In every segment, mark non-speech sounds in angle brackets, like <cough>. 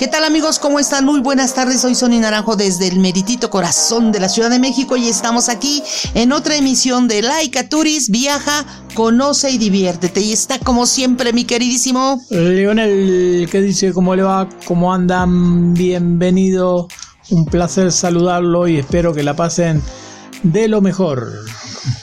¿Qué tal amigos? ¿Cómo están? Muy buenas tardes. Soy Sony Naranjo desde el meritito corazón de la Ciudad de México y estamos aquí en otra emisión de Laika Turis. Viaja, conoce y diviértete. Y está como siempre mi queridísimo Leonel, ¿qué dice? ¿Cómo le va? ¿Cómo andan? Bienvenido. Un placer saludarlo y espero que la pasen de lo mejor.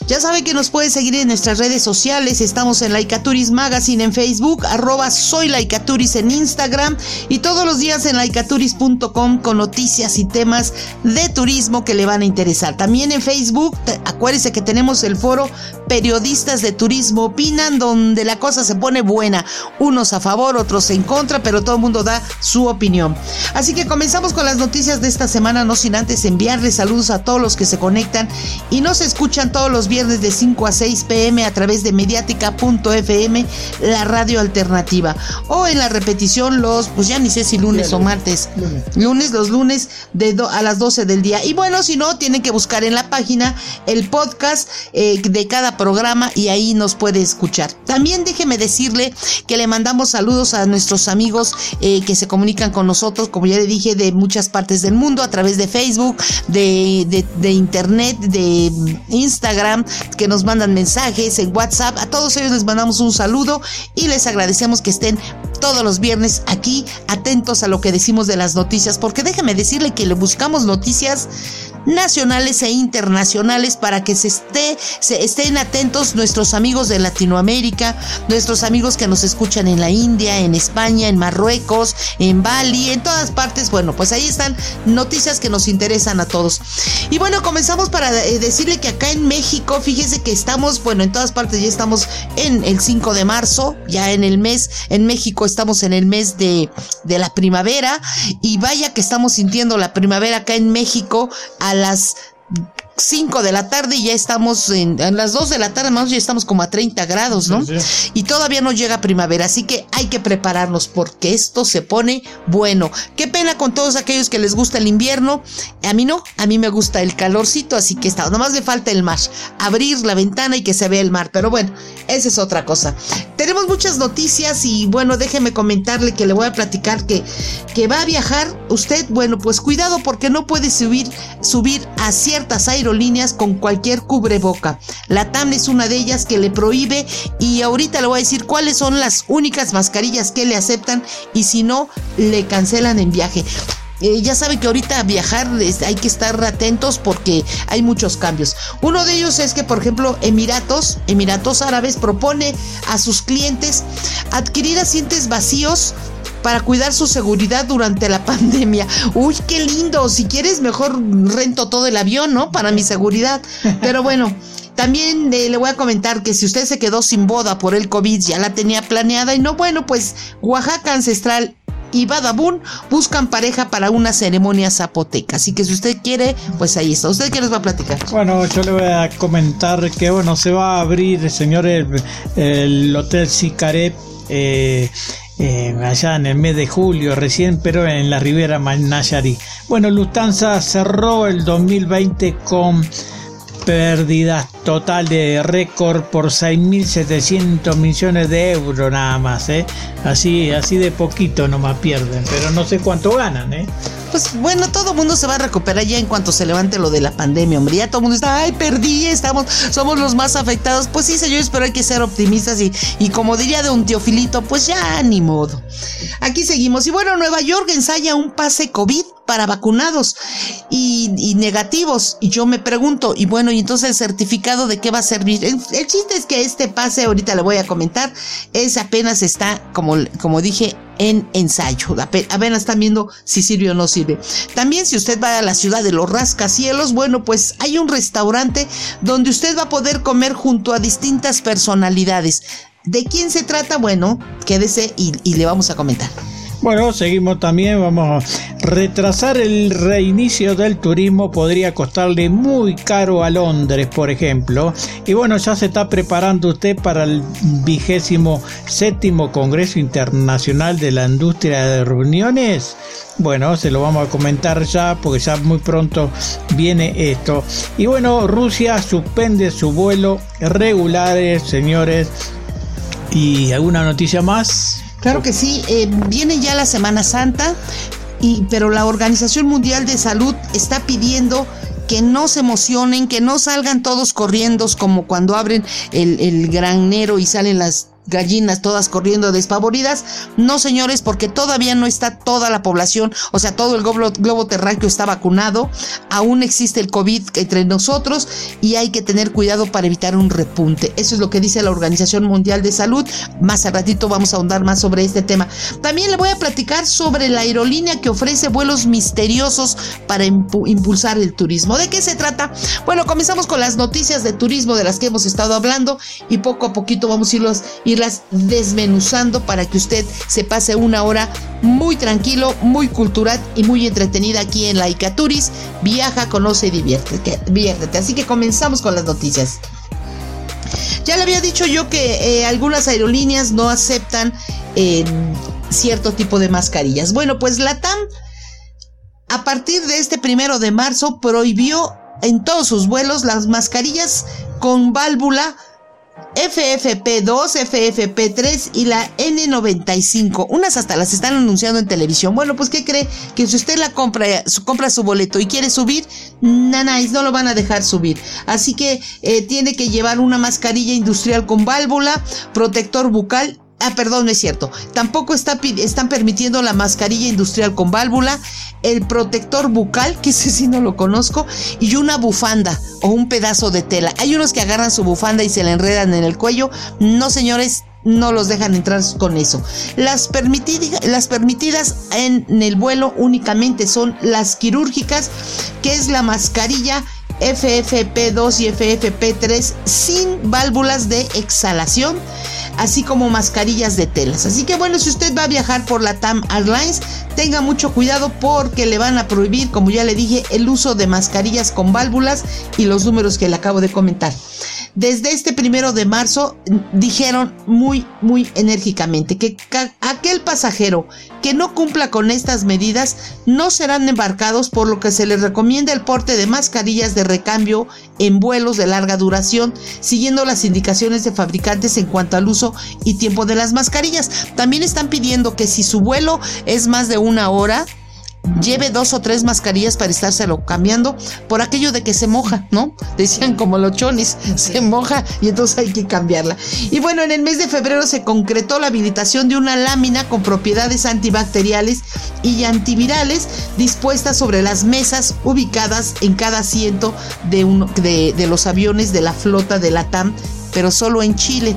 Ya sabe que nos puede seguir en nuestras redes sociales. Estamos en Laicaturis Magazine en Facebook, arroba soy Laicaturis en Instagram y todos los días en laicaturis.com con noticias y temas de turismo que le van a interesar. También en Facebook, acuérdese que tenemos el foro Periodistas de Turismo Opinan, donde la cosa se pone buena. Unos a favor, otros en contra, pero todo el mundo da su opinión. Así que comenzamos con las noticias de esta semana, no sin antes enviarles saludos a todos los que se conectan y nos escuchan todos los viernes de 5 a 6 pm a través de mediática.fm, la radio alternativa. O en la repetición los, pues ya ni sé si lunes o martes. Lunes. los lunes de a las 12 del día. Y bueno, si no, tienen que buscar en la página el podcast eh, de cada programa y ahí nos puede escuchar. También déjeme decirle que le mandamos saludos a nuestros amigos eh, que se comunican con nosotros, como ya le dije, de muchas partes del mundo, a través de Facebook, de, de internet, de Instagram, que nos mandan mensajes en WhatsApp. A todos ellos les mandamos un saludo y les agradecemos que estén todos los viernes aquí atentos a lo que decimos de las noticias, porque déjeme decirle que le buscamos noticias nacionales e internacionales para que se, esté, se estén atentos nuestros amigos de Latinoamérica, nuestros amigos que nos escuchan en la India, en España, en Marruecos, en Bali, en todas partes. Bueno, pues ahí están noticias que nos interesan a todos. Y bueno, comenzamos para eh, decirle que acá en México, fíjese que estamos, bueno, en todas partes ya estamos en el 5 de marzo, ya en el mes, en México estamos en el mes de, de la primavera y vaya que estamos sintiendo la primavera acá en México las 5 de la tarde y ya estamos en, las 2 de la tarde más ya estamos como a 30 grados, ¿no? Y todavía no llega primavera, así que hay que prepararnos porque esto se pone bueno. Qué pena con todos aquellos que les gusta el invierno. A mí no, a mí me gusta el calorcito, así que está, nomás le falta el mar. Abrir la ventana y que se vea el mar, pero bueno, esa es otra cosa. Tenemos muchas noticias y bueno, déjeme comentarle que le voy a platicar que, que va a viajar usted, bueno, pues cuidado porque no puede subir, subir a ciertas aeronaves líneas con cualquier cubreboca. La TAM es una de ellas que le prohíbe y ahorita le voy a decir cuáles son las únicas mascarillas que le aceptan y si no, le cancelan en viaje. Eh, ya sabe que ahorita viajar hay que estar atentos porque hay muchos cambios. Uno de ellos es que, por ejemplo, Emiratos, Emiratos Árabes propone a sus clientes adquirir asientos vacíos para cuidar su seguridad durante la pandemia. Uy, qué lindo. Si quieres, mejor rento todo el avión, ¿no? Para mi seguridad. Pero bueno. También eh, le voy a comentar que si usted se quedó sin boda por el COVID, ya la tenía planeada y no, bueno, pues Oaxaca Ancestral y Badabun buscan pareja para una ceremonia zapoteca. Así que si usted quiere, pues ahí está. ¿Usted qué nos va a platicar? Bueno, yo le voy a comentar que, bueno, se va a abrir, señor, el, Hotel Sicaré. Eh, eh, allá en el mes de julio recién, pero en la Ribera Nayarit. Bueno, Lufthansa cerró el 2020 con pérdidas total de récord por 6.700 millones de euros nada más, ¿eh? Así, así de poquito nomás pierden, pero no sé cuánto ganan, ¿eh? Pues bueno, todo el mundo se va a recuperar ya en cuanto se levante lo de la pandemia, hombre. Ya todo el mundo está, ay, perdí, estamos, somos los más afectados. Pues sí, señores, pero hay que ser optimistas y, y como diría de un teofilito, pues ya ni modo. Aquí seguimos. Y bueno, Nueva York ensaya un pase COVID para vacunados y, negativos. Y yo me pregunto, y bueno, y entonces el certificado de qué va a servir. El, chiste es que este pase, ahorita le voy a comentar, es apenas está, como, como dije, en ensayo. Apenas están viendo si sirve o no sirve. También si usted va a la ciudad de los rascacielos, bueno, pues hay un restaurante donde usted va a poder comer junto a distintas personalidades. ¿De quién se trata? Bueno, quédese y, y le vamos a comentar. Bueno, seguimos también, vamos a retrasar el reinicio del turismo podría costarle muy caro a Londres, por ejemplo. Y bueno, ya se está preparando usted para el vigésimo séptimo Congreso Internacional de la Industria de Reuniones. Bueno, se lo vamos a comentar ya porque ya muy pronto viene esto. Y bueno, Rusia suspende su vuelo regulares, señores. ¿Y alguna noticia más? Claro que sí, eh, viene ya la Semana Santa, y, pero la Organización Mundial de Salud está pidiendo que no se emocionen, que no salgan todos corriendo como cuando abren el, el granero y salen las gallinas todas corriendo despavoridas. No, señores, porque todavía no está toda la población, o sea, todo el globo, globo terráqueo está vacunado. Aún existe el COVID entre nosotros y hay que tener cuidado para evitar un repunte. Eso es lo que dice la Organización Mundial de Salud. Más al ratito vamos a ahondar más sobre este tema. También le voy a platicar sobre la aerolínea que ofrece vuelos misteriosos para impulsar el turismo. ¿De qué se trata? Bueno, comenzamos con las noticias de turismo de las que hemos estado hablando y poco a poquito vamos a irlos, ir irlas desmenuzando para que usted se pase una hora muy tranquilo, muy cultural y muy entretenida aquí en la Icaturis. Viaja, conoce y diviértete. Así que comenzamos con las noticias. Ya le había dicho yo que eh, algunas aerolíneas no aceptan eh, cierto tipo de mascarillas. Bueno, pues la TAM a partir de este primero de marzo prohibió en todos sus vuelos las mascarillas con válvula FFP2, FFP3 y la N95. Unas hasta las están anunciando en televisión. Bueno, pues ¿qué cree? Que si usted la compra, compra su boleto y quiere subir, nanáis, no lo van a dejar subir. Así que eh, tiene que llevar una mascarilla industrial con válvula, protector bucal Ah, perdón, no es cierto. Tampoco está, están permitiendo la mascarilla industrial con válvula, el protector bucal, que ese sí no lo conozco, y una bufanda o un pedazo de tela. Hay unos que agarran su bufanda y se la enredan en el cuello. No, señores, no los dejan entrar con eso. Las, las permitidas en el vuelo únicamente son las quirúrgicas, que es la mascarilla FFP2 y FFP3 sin válvulas de exhalación así como mascarillas de telas. Así que bueno, si usted va a viajar por la TAM Airlines, tenga mucho cuidado porque le van a prohibir, como ya le dije, el uso de mascarillas con válvulas y los números que le acabo de comentar. Desde este primero de marzo dijeron muy, muy enérgicamente que aquel pasajero que no cumpla con estas medidas no serán embarcados, por lo que se les recomienda el porte de mascarillas de recambio en vuelos de larga duración, siguiendo las indicaciones de fabricantes en cuanto al uso y tiempo de las mascarillas. También están pidiendo que si su vuelo es más de una hora, lleve dos o tres mascarillas para estárselo cambiando por aquello de que se moja, ¿no? Decían como los chonis, se moja y entonces hay que cambiarla. Y bueno, en el mes de febrero se concretó la habilitación de una lámina con propiedades antibacteriales y antivirales dispuestas sobre las mesas ubicadas en cada asiento de, uno, de, de los aviones de la flota de la TAM, pero solo en Chile.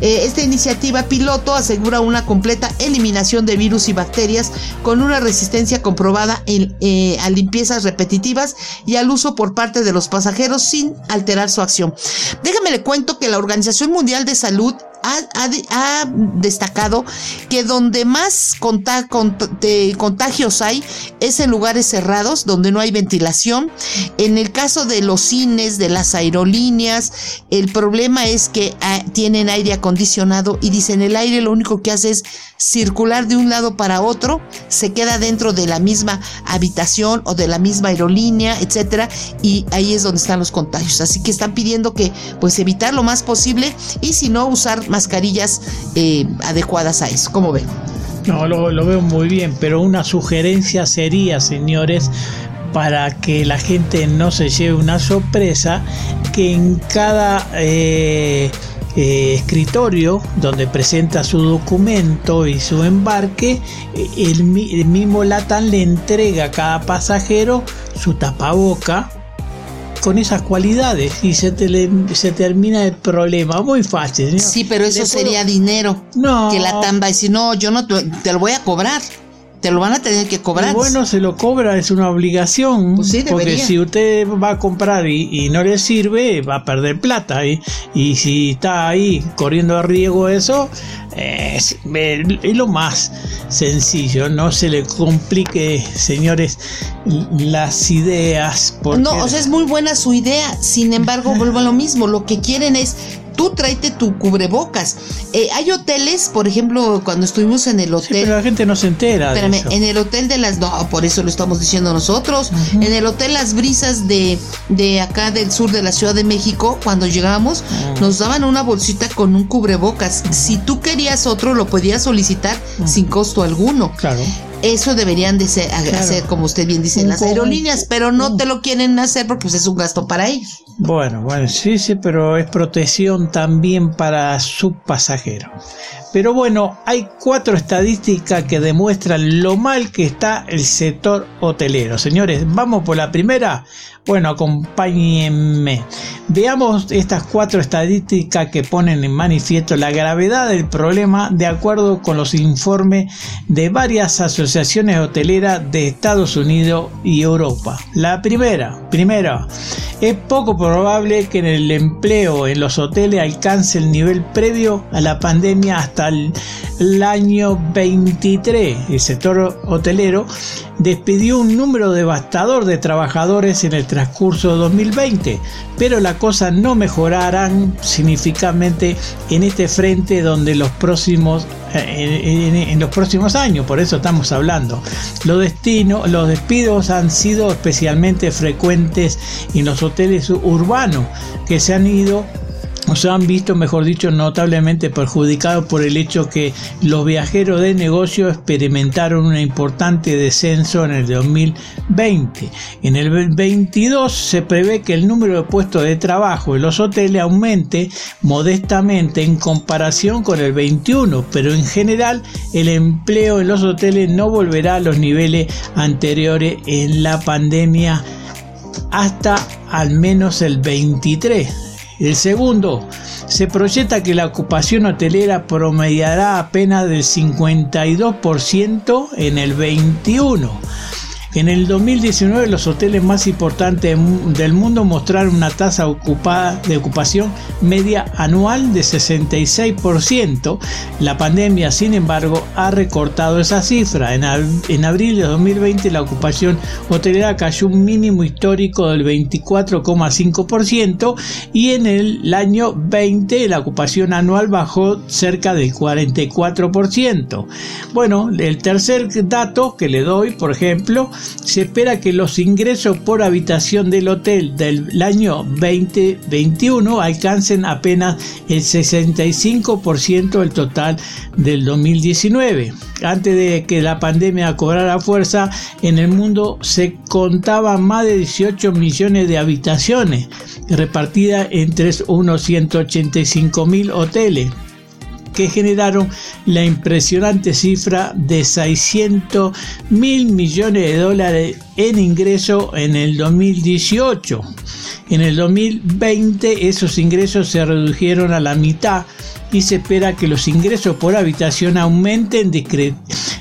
Eh, esta iniciativa piloto asegura una completa eliminación de virus y bacterias con una resistencia comprobada eh, a limpiezas repetitivas y al uso por parte de los pasajeros sin alterar su acción. Déjame le cuento que la Organización Mundial de Salud ha, destacado que donde más contagios hay es en lugares cerrados, donde no hay ventilación. En el caso de los cines, de las aerolíneas, el problema es que ah, tienen aire acondicionado y dicen el aire lo único que hace es circular de un lado para otro, se queda dentro de la misma habitación o de la misma aerolínea, etcétera, y ahí es donde están los contagios. Así que están pidiendo que pues evitar lo más posible y si no usar mascarillas eh, adecuadas a eso. ¿Cómo ven? No, lo, veo muy bien, pero una sugerencia sería, señores, para que la gente no se lleve una sorpresa, que en cada eh, eh, escritorio donde presenta su documento y su embarque, el, mismo Latam le entrega a cada pasajero su tapaboca con esas cualidades y se, se termina el problema. Muy fácil. Sí, pero eso sería dinero. No. Que la TAM va a decir, no, yo no te, lo voy a cobrar. Te lo van a tener que cobrar. bueno, se lo cobra, es una obligación. Pues porque si usted va a comprar y, no le sirve, va a perder plata. Y, y si está ahí corriendo a riesgo eso, es, es, lo más sencillo. No se le complique, señores, las ideas. No, o sea, es muy buena su idea. Sin embargo, vuelvo a lo mismo. Lo que quieren es tú tráete tu cubrebocas. Eh, hay hoteles, por ejemplo, cuando estuvimos en el hotel. pero la gente no se entera. Espérame, en el hotel de las. No, por eso lo estamos diciendo nosotros. En el hotel Las Brisas de, de acá del sur de la Ciudad de México, cuando llegamos, nos daban una bolsita con un cubrebocas. Si tú querías otro, lo podías solicitar sin costo alguno. Claro. Eso deberían de hacer, como usted bien dice, en las aerolíneas, pero no te lo quieren hacer porque pues, es un gasto para ellos. Bueno, bueno, sí, sí, pero es protección también para su pasajero. Pero bueno, hay cuatro estadísticas que demuestran lo mal que está el sector hotelero. Señores, vamos por la primera. Bueno, acompáñenme. Veamos estas cuatro estadísticas que ponen en manifiesto la gravedad del problema de acuerdo con los informes de varias asociaciones hoteleras de Estados Unidos y Europa. La primera, primera, es poco probable que el empleo en los hoteles alcance el nivel previo a la pandemia hasta el, año 23. El sector hotelero despidió un número devastador de trabajadores en el transcurso de 2020, pero las cosas no mejorarán significativamente en este frente donde los próximos eh, en, los próximos años, por eso estamos hablando. Los, destinos, los despidos han sido especialmente frecuentes en los hoteles urbanos que se han ido o se han visto, mejor dicho, notablemente perjudicados por el hecho que los viajeros de negocio experimentaron un importante descenso en el 2020. En el 2022 se prevé que el número de puestos de trabajo en los hoteles aumente modestamente en comparación con el 21, pero en general el empleo en los hoteles no volverá a los niveles anteriores en la pandemia hasta al menos el 23 el segundo, se proyecta que la ocupación hotelera promediará apenas del 52% en el 21 en el 2019 los hoteles más importantes del mundo mostraron una tasa de ocupación media anual de 66%. La pandemia, sin embargo, ha recortado esa cifra. En, abril de 2020 la ocupación hotelera cayó un mínimo histórico del 24,5% y en el año 20 la ocupación anual bajó cerca del 44%. Bueno, el tercer dato que le doy, por ejemplo, se espera que los ingresos por habitación del hotel del año 2021 alcancen apenas el 65% del total del 2019. Antes de que la pandemia cobrara fuerza, en el mundo se contaban más de 18 millones de habitaciones repartidas entre unos 185 mil hoteles que generaron la impresionante cifra de 600 mil millones de dólares en ingreso en el 2018. En el 2020 esos ingresos se redujeron a la mitad y se espera que los ingresos por habitación aumenten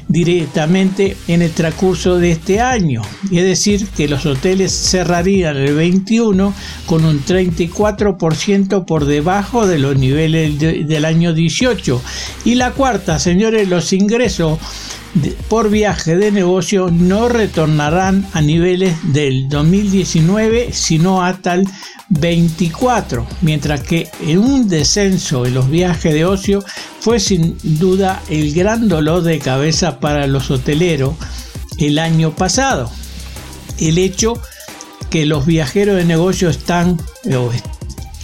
directamente en el transcurso de este año. Es decir, que los hoteles cerrarían el 21 con un 34% por debajo de los niveles del año 18. Y la cuarta, señores, los ingresos por viaje de negocio no retornarán a niveles del 2019 sino hasta el 24, mientras que en un descenso en los viajes de ocio fue sin duda el gran dolor de cabeza para los hoteleros el año pasado. El hecho que los viajeros de negocio están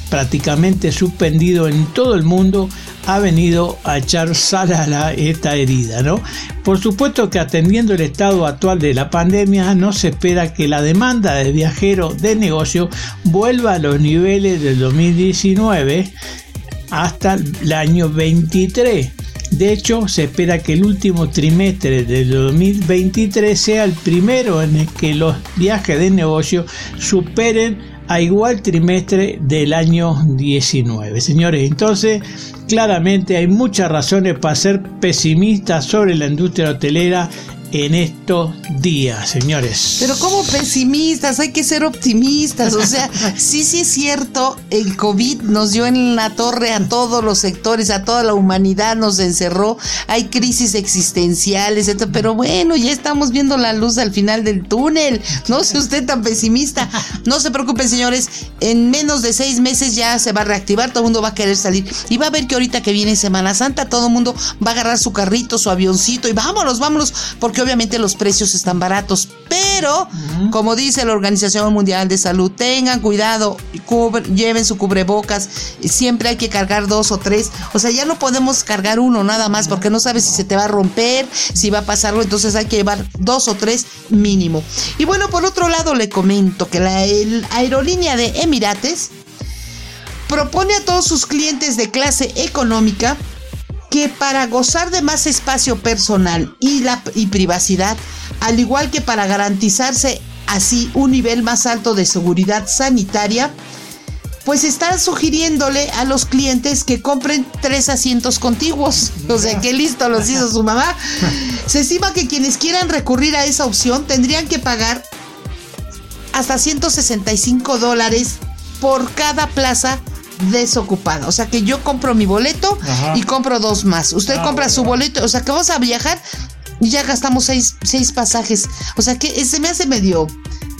prácticamente suspendidos en todo el mundo ha venido a echar sal a esta herida, ¿no? Por supuesto que atendiendo el estado actual de la pandemia no se espera que la demanda de viajeros de negocio vuelva a los niveles del 2019 hasta el año 23. De hecho, se espera que el último trimestre del 2023 sea el primero en el que los viajes de negocio superen a igual trimestre del año 19. Señores, entonces claramente hay muchas razones para ser pesimistas sobre la industria hotelera en estos días, señores. Pero como pesimistas, hay que ser optimistas. O sea, <laughs> sí, sí es cierto, el COVID nos dio en la torre a todos los sectores, a toda la humanidad nos encerró, hay crisis existenciales, pero bueno, ya estamos viendo la luz al final del túnel. No sea usted tan pesimista. No se preocupen, señores, en menos de seis meses ya se va a reactivar, todo el mundo va a querer salir. Y va a ver que ahorita que viene Semana Santa, todo el mundo va a agarrar su carrito, su avioncito y vámonos, vámonos, porque obviamente los precios están baratos. Pero, como dice la Organización Mundial de Salud, tengan cuidado, lleven su cubrebocas, siempre hay que cargar dos o tres. O sea, ya no podemos cargar uno nada más porque no sabes si se te va a romper, si va a pasar algo, entonces hay que llevar dos o tres mínimo. Y bueno, por otro lado le comento que la aerolínea de Emirates propone a todos sus clientes de clase económica que para gozar de más espacio personal y, la, y privacidad, al igual que para garantizarse así un nivel más alto de seguridad sanitaria, pues están sugiriéndole a los clientes que compren tres asientos contiguos. O sea, que listo los hizo su mamá. Se estima que quienes quieran recurrir a esa opción tendrían que pagar hasta 165 dólares por cada plaza desocupada. O sea que yo compro mi boleto y compro dos más. Usted ah, compra su boleto, o sea que vamos a viajar y ya gastamos seis, seis pasajes. O sea que se me hace medio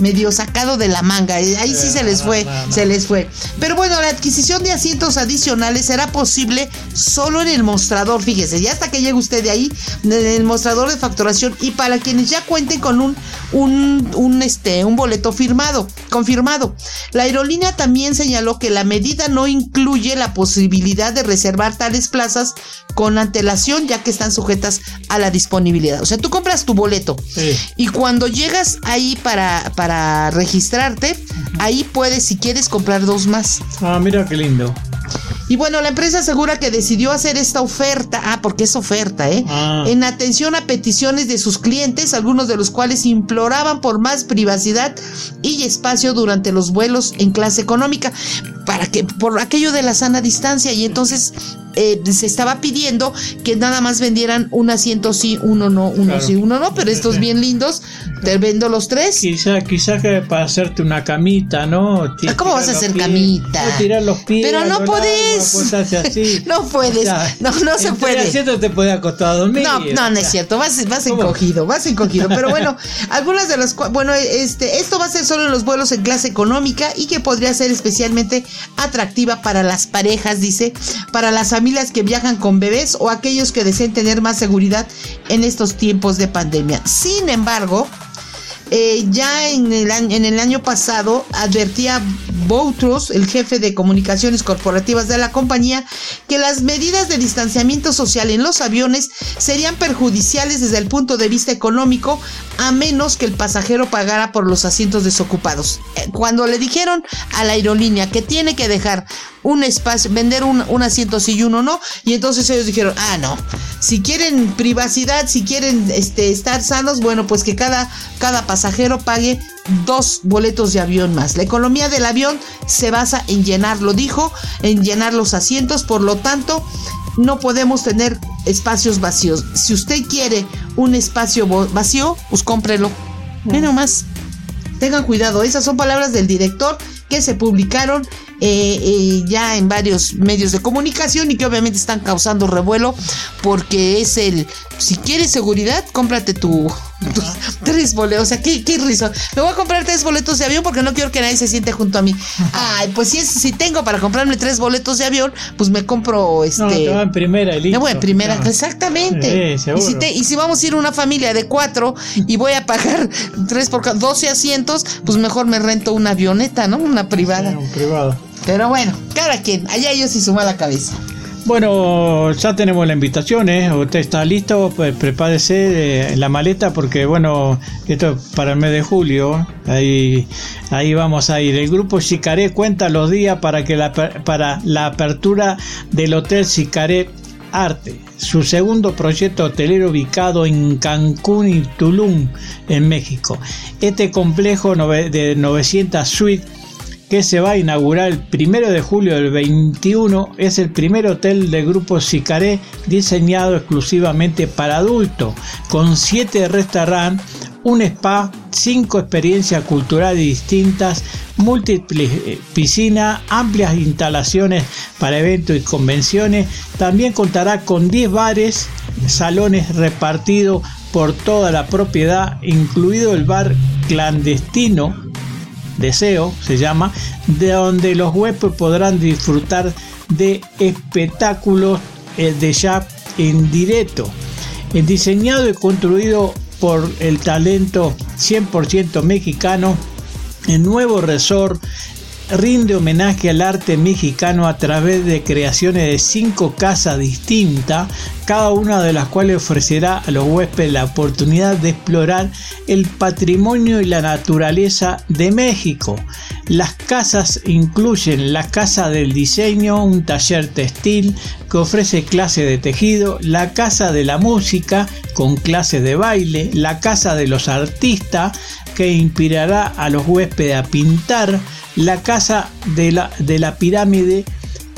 medio sacado de la manga. Ahí sí se les fue, se les fue. Pero bueno, la adquisición de asientos adicionales será posible solo en el mostrador, fíjese, ya hasta que llegue usted de ahí, en el mostrador de facturación y para quienes ya cuenten con un, un, un, este, un boleto firmado, confirmado. La aerolínea también señaló que la medida no incluye la posibilidad de reservar tales plazas con antelación, ya que están sujetas a la disponibilidad. O sea, tú compras tu boleto y cuando llegas ahí para para registrarte, ahí puedes, si quieres, comprar dos más. Ah, mira qué lindo. Y bueno, la empresa asegura que decidió hacer esta oferta, ah, porque es oferta, ¿eh? Ah. En atención a peticiones de sus clientes, algunos de los cuales imploraban por más privacidad y espacio durante los vuelos en clase económica, para que, por aquello de la sana distancia, y entonces eh, se estaba pidiendo que nada más vendieran un asiento sí, uno no, uno sí, uno no, pero estos bien lindos, te vendo los tres. Quizá, quizá que para hacerte una camita, ¿no? Ah, ¿Cómo vas a hacer camita? Tirar los pies. Pero no podés. <laughs> No, puedes. No, no se puede. asiento te puede acostar a dormir. No, no, no es cierto. Vas, vas encogido, vas encogido. Pero bueno, <laughs> algunas de las bueno, este, esto va a ser solo en los vuelos en clase económica y que podría ser especialmente atractiva para las parejas, dice, para las familias que viajan con bebés o aquellos que deseen tener más seguridad en estos tiempos de pandemia. Sin embargo, eh, ya en el, en el año pasado advertía Boutros, el jefe de comunicaciones corporativas de la compañía, que las medidas de distanciamiento social en los aviones serían perjudiciales desde el punto de vista económico, a menos que el pasajero pagara por los asientos desocupados. Eh, cuando le dijeron a la aerolínea que tiene que dejar un espacio, vender un, asiento sí y uno no, y entonces ellos dijeron, ah, no, si quieren privacidad, si quieren este, estar sanos, bueno, pues que cada, cada pasajero pague dos boletos de avión más. La economía del avión se basa en llenar, lo dijo, en llenar los asientos, por lo tanto, no podemos tener espacios vacíos. Si usted quiere un espacio vacío, pues cómprelo. Menos más. Tengan cuidado, esas son palabras del director que se publicaron eh, eh, ya en varios medios de comunicación y que obviamente están causando revuelo porque es el, si quieres seguridad, cómprate tu, tres boletos, o sea, qué, qué risa. Me voy a comprar tres boletos de avión porque no quiero que nadie se siente junto a mí. Ay, pues si, es, si tengo para comprarme tres boletos de avión, pues me compro este. No, te va en primera listo. Me voy en primera, exactamente. Sí, y, si y si vamos a ir una familia de cuatro y voy a pagar tres por 12 asientos, pues mejor me rento una avioneta, ¿no? Una privada. un privado. Pero bueno, cada quien, allá ellos y su mala cabeza. Bueno, ya tenemos la invitación, ¿eh? Usted está listo, pues prepárese eh, la maleta porque, bueno, esto es para el mes de julio, ahí, ahí vamos a ir. El grupo Sicaré cuenta los días para, que la, para la apertura del Hotel Sicaré Arte, su segundo proyecto hotelero ubicado en Cancún y Tulum, en México. Este complejo de 900 suites que se va a inaugurar el primero de julio del 21 es el primer hotel del grupo Sicaré diseñado exclusivamente para adultos, con siete restaurantes, un spa, cinco experiencias culturales distintas, múltiples eh, piscinas, amplias instalaciones para eventos y convenciones. También contará con 10 bares, salones repartidos por toda la propiedad, incluido el bar clandestino Deseo se llama, de donde los huéspedes podrán disfrutar de espectáculos eh, de jazz en directo. Diseñado y construido por el talento 100% mexicano, el nuevo resort rinde homenaje al arte mexicano a través de creaciones de cinco casas distintas, cada una de las cuales ofrecerá a los huéspedes la oportunidad de explorar el patrimonio y la naturaleza de México. Las casas incluyen la Casa del Diseño, un taller textil que ofrece clases de tejido, la Casa de la Música con clases de baile, la Casa de los Artistas que inspirará a los huéspedes a pintar, la Casa de la, de la Pirámide,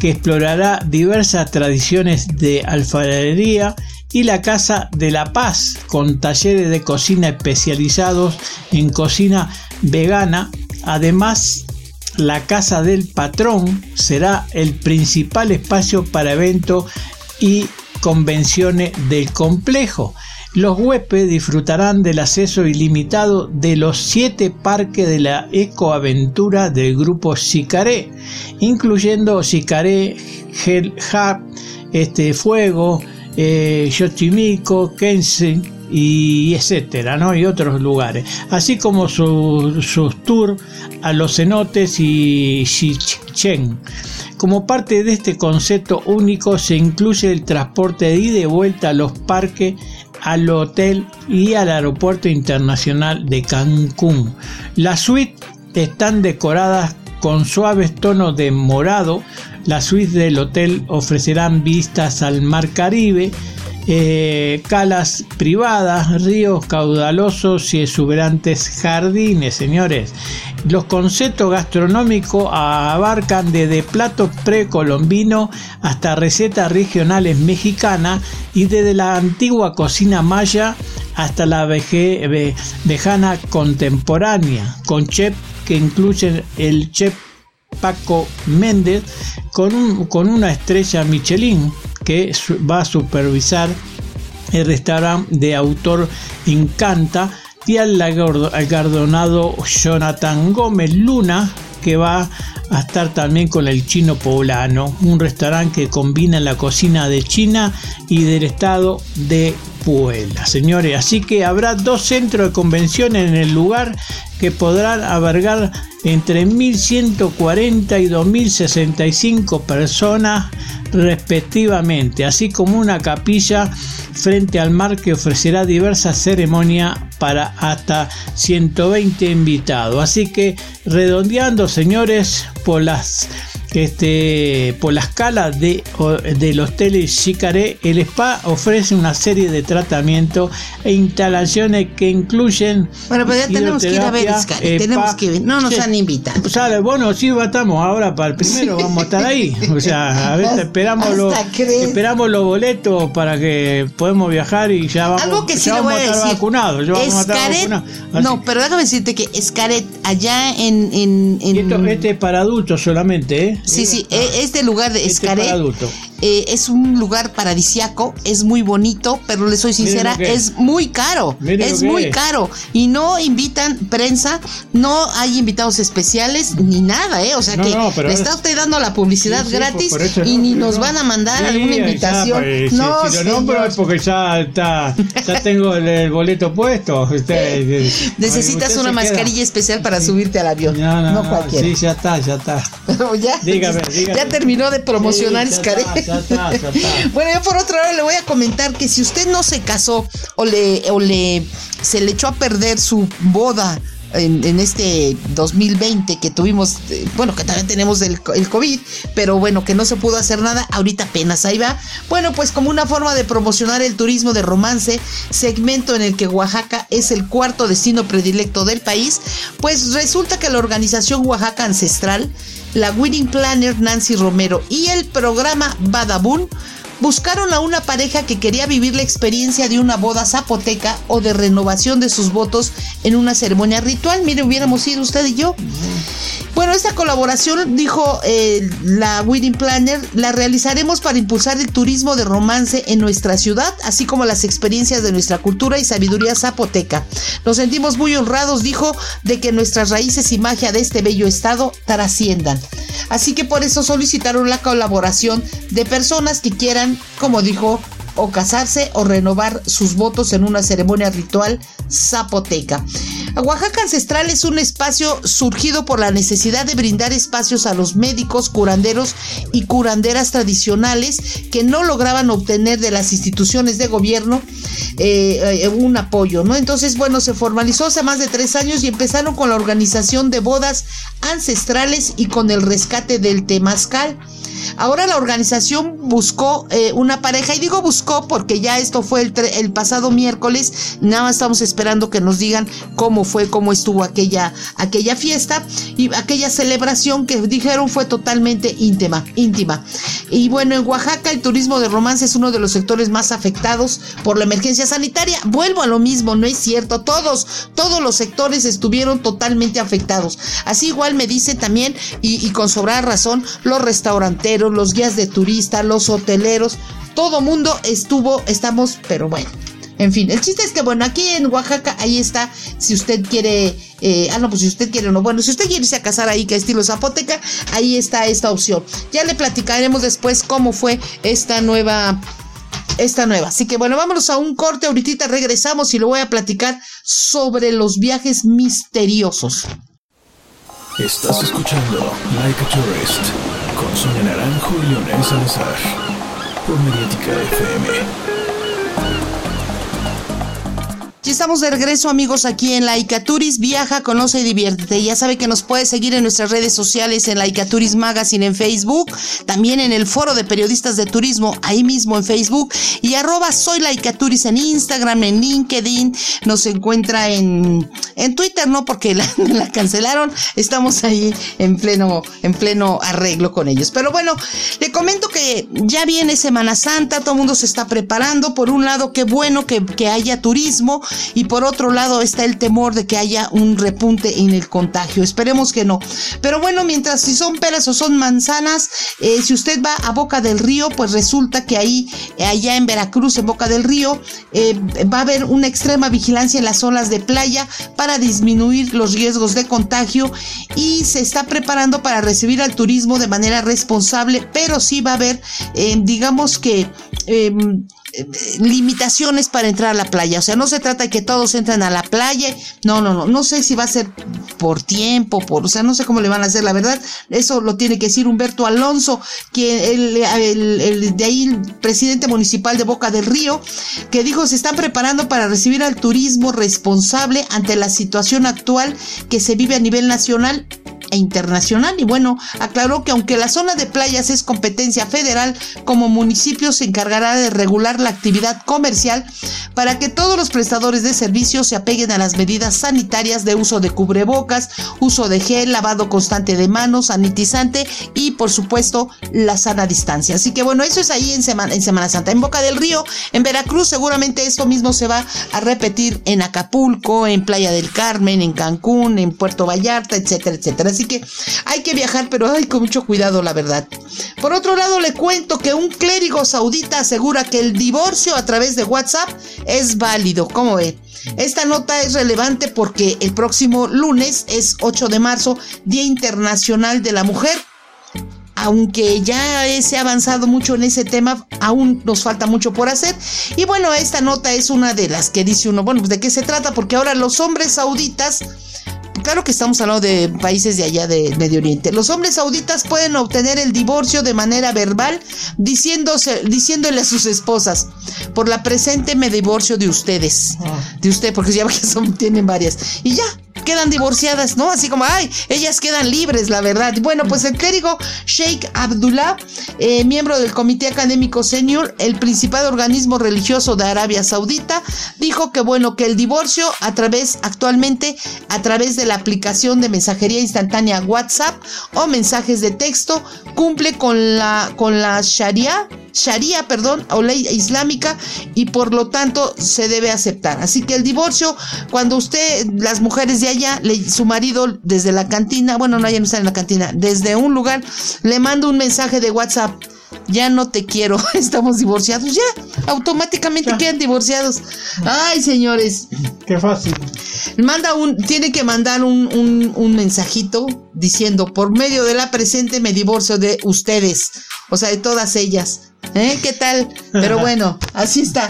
que explorará diversas tradiciones de alfarería, y la Casa de la Paz, con talleres de cocina especializados en cocina vegana. Además, la Casa del Patrón será el principal espacio para eventos y convenciones del complejo. Los huéspedes disfrutarán del acceso ilimitado de los siete parques de la ecoaventura del grupo Sicaré, incluyendo Sicaré, Hell este, Fuego, eh, Yochimiko, Kensen y etcétera, ¿no? y otros lugares, así como sus tours a los cenotes y Xichen. Como parte de este concepto único se incluye el transporte de ida y vuelta a los parques al hotel y al aeropuerto internacional de Cancún. Las suites están decoradas con suaves tonos de morado. Las suites del hotel ofrecerán vistas al mar Caribe, eh, calas privadas, ríos caudalosos y exuberantes jardines, señores. Los conceptos gastronómicos abarcan desde platos precolombinos hasta recetas regionales mexicanas y desde la antigua cocina maya hasta la vejana contemporánea, con chef que incluyen el chef Paco Méndez con una estrella Michelin que va a supervisar el restaurante de autor Encanta y al gardonado Jonathan Gómez Luna que va a estar también con el chino poblano, un restaurante que combina la cocina de China y del estado de Señores. Así que habrá dos centros de convención en el lugar que podrán albergar entre 1.140 y 2.065 personas respectivamente, así como una capilla frente al mar que ofrecerá diversas ceremonias para hasta 120 invitados. Así que redondeando, señores, por las este, por la escala de, del hotel Chicaré, el spa ofrece una serie de tratamientos e instalaciones que incluyen. Bueno, pero ya tenemos que ir a ver tenemos que No nos han invitado. bueno, sí, estamos ahora para el primero, vamos a estar ahí. O sea, a <laughs> ver, esperamos, los, esperamos los boletos para que podamos viajar y ya vamos, Algo que sí a estar vacunados. No, pero déjame decirte que Escaret, allá en. en, en... este es para adultos solamente, ¿eh? Sí, sí, e, este lugar de este Escaret eh, es un lugar paradisiaco, es muy bonito, pero le soy sincera, es muy caro, es muy caro. Y no invitan prensa, no hay invitados especiales ni nada, ¿eh? O sea que le está usted dando la publicidad gratis y ni nos van a mandar alguna invitación. Pues, no, si, lo nombro es porque ya está, ya tengo el, boleto puesto. Usted, <laughs> Necesitas una mascarilla especial para subirte al avión. No, cualquiera. Sí, ya está, ya está. <laughs> ya, dígame, dígame. ya terminó de promocionar sí, bueno, yo por otro lado le voy a comentar que si usted no se casó o le, o le se le echó a perder su boda en, este 2020 que tuvimos, eh, bueno, que también tenemos el, el COVID, pero bueno, que no se pudo hacer nada, ahorita apenas ahí va. Bueno, pues como una forma de promocionar el turismo de romance, segmento en el que Oaxaca es el cuarto destino predilecto del país, pues resulta que la organización Oaxaca Ancestral, la Wedding Planner Nancy Romero y el programa Badabun buscaron a una pareja que quería vivir la experiencia de una boda zapoteca o de renovación de sus votos en una ceremonia ritual. Mire, hubiéramos ido usted y yo. Bueno, esta colaboración, dijo eh, la Wedding Planner, la realizaremos para impulsar el turismo de romance en nuestra ciudad, así como las experiencias de nuestra cultura y sabiduría zapoteca. Nos sentimos muy honrados, dijo, de que nuestras raíces y magia de este bello estado trasciendan. Así que por eso solicitaron la colaboración de personas que quieran, como dijo, o casarse o renovar sus votos en una ceremonia ritual zapoteca. Oaxaca Ancestral es un espacio surgido por la necesidad de brindar espacios a los médicos, curanderos y curanderas tradicionales que no lograban obtener de las instituciones de gobierno eh, eh, un apoyo, ¿no? Entonces, bueno, se formalizó hace más de tres años y empezaron con la organización de bodas ancestrales y con el rescate del temazcal. Ahora la organización buscó eh, una pareja, y digo buscó porque ya esto fue el, pasado miércoles, nada más estamos esperando que nos digan cómo fue, cómo estuvo aquella, aquella fiesta y aquella celebración que dijeron fue totalmente íntima, íntima. Y bueno, en Oaxaca el turismo de romance es uno de los sectores más afectados por la emergencia sanitaria. Vuelvo a lo mismo, no es cierto, todos, todos los sectores estuvieron totalmente afectados. Así igual me dice también, y, y con sobrada razón, los restaurantes los guías de turistas, los hoteleros, todo mundo estuvo, estamos, pero bueno. En fin, el chiste es que, bueno, aquí en Oaxaca, ahí está, si usted quiere, eh, ah, no, pues si usted quiere, no, bueno, si usted quiere irse a casar ahí, que estilo Zapoteca, ahí está esta opción. Ya le platicaremos después cómo fue esta nueva, esta nueva. Así que, bueno, vámonos a un corte, ahorita regresamos y lo voy a platicar sobre los viajes misteriosos. Estás escuchando Like a Tourist con Sonia Naranjo y Leonel Salazar por Mediática FM. Ya estamos de regreso amigos aquí en Laicaturis, viaja, conoce y diviértete. Ya sabe que nos puede seguir en nuestras redes sociales en Laicaturis Magazine en Facebook, también en el foro de periodistas de turismo, ahí mismo en Facebook, y arroba soy Laicaturis en Instagram, en LinkedIn, nos encuentra en, en Twitter, ¿no? Porque la, <laughs> la, cancelaron, estamos ahí en pleno, en pleno arreglo con ellos. Pero bueno, le comento que ya viene Semana Santa, todo el mundo se está preparando, por un lado, qué bueno que, que haya turismo, y por otro lado está el temor de que haya un repunte en el contagio. Esperemos que no. Pero bueno, mientras si son peras o son manzanas, eh, si usted va a Boca del Río, pues resulta que ahí, allá en Veracruz, en Boca del Río, eh, va a haber una extrema vigilancia en las zonas de playa para disminuir los riesgos de contagio y se está preparando para recibir al turismo de manera responsable, pero sí va a haber, eh, digamos que em, limitaciones para entrar a la playa. O sea, no se trata de que todos entren a la playa. No, no, no. No sé si va a ser por tiempo, por, o sea, no sé cómo le van a hacer, la verdad. Eso lo tiene que decir Humberto Alonso, que el, el, de ahí, el presidente municipal de Boca del Río, que dijo se están preparando para recibir al turismo responsable ante la situación actual que se vive a nivel nacional e internacional. Y bueno, aclaró que aunque la zona de playas es competencia federal, como municipio se encargará de regular la actividad comercial para que todos los prestadores de servicios se apeguen a las medidas sanitarias de uso de cubrebocas, uso de gel, lavado constante de manos, sanitizante y por supuesto la sana distancia. Así que bueno, eso es ahí en Semana, en Semana Santa. En Boca del Río, en Veracruz, seguramente esto mismo se va a repetir en Acapulco, en Playa del Carmen, en Cancún, en Puerto Vallarta, etcétera, etcétera. Así que hay que viajar, pero hay con mucho cuidado, la verdad. Por otro lado, le cuento que un clérigo saudita asegura que el divorcio a través de WhatsApp es válido. ¿Cómo ve? Esta nota es relevante porque el próximo lunes es 8 de marzo, Día Internacional de la Mujer aunque ya se ha avanzado mucho en ese tema, aún nos falta mucho por hacer. Y bueno, esta nota es una de las que dice uno, bueno, de qué se trata, porque ahora los hombres sauditas claro que estamos hablando de países de allá de Medio Oriente. Los hombres sauditas pueden obtener el divorcio de manera verbal diciéndose, diciéndole a sus esposas, por la presente me divorcio de ustedes, ah. de usted, porque ya que <laughs> son, tienen varias. Y ya, quedan divorciadas, ¿no? Así como, ay, ellas quedan libres, la verdad. Bueno, pues el clérigo Sheikh Abdullah, eh, miembro del Comité Académico Senior, el principal organismo religioso de Arabia Saudita, dijo que bueno, que el divorcio a través, actualmente, a través de la aplicación de mensajería instantánea WhatsApp o mensajes de texto, cumple con la, con la Sharia Sharia, perdón, o ley islámica y por lo tanto se debe aceptar. Así que el divorcio, cuando usted, las mujeres de allá, su marido desde la cantina, bueno, no, ya no está en la cantina, desde un lugar, le manda un mensaje de WhatsApp ya no te quiero, <laughs> estamos divorciados, ya, automáticamente quedan divorciados. Ay, señores. Qué fácil. Manda un, tiene que mandar un, un, mensajito diciendo, por medio de la presente me divorcio de ustedes, o sea, de todas ellas. ¿Eh? ¿Qué tal? Pero <laughs> bueno, así está.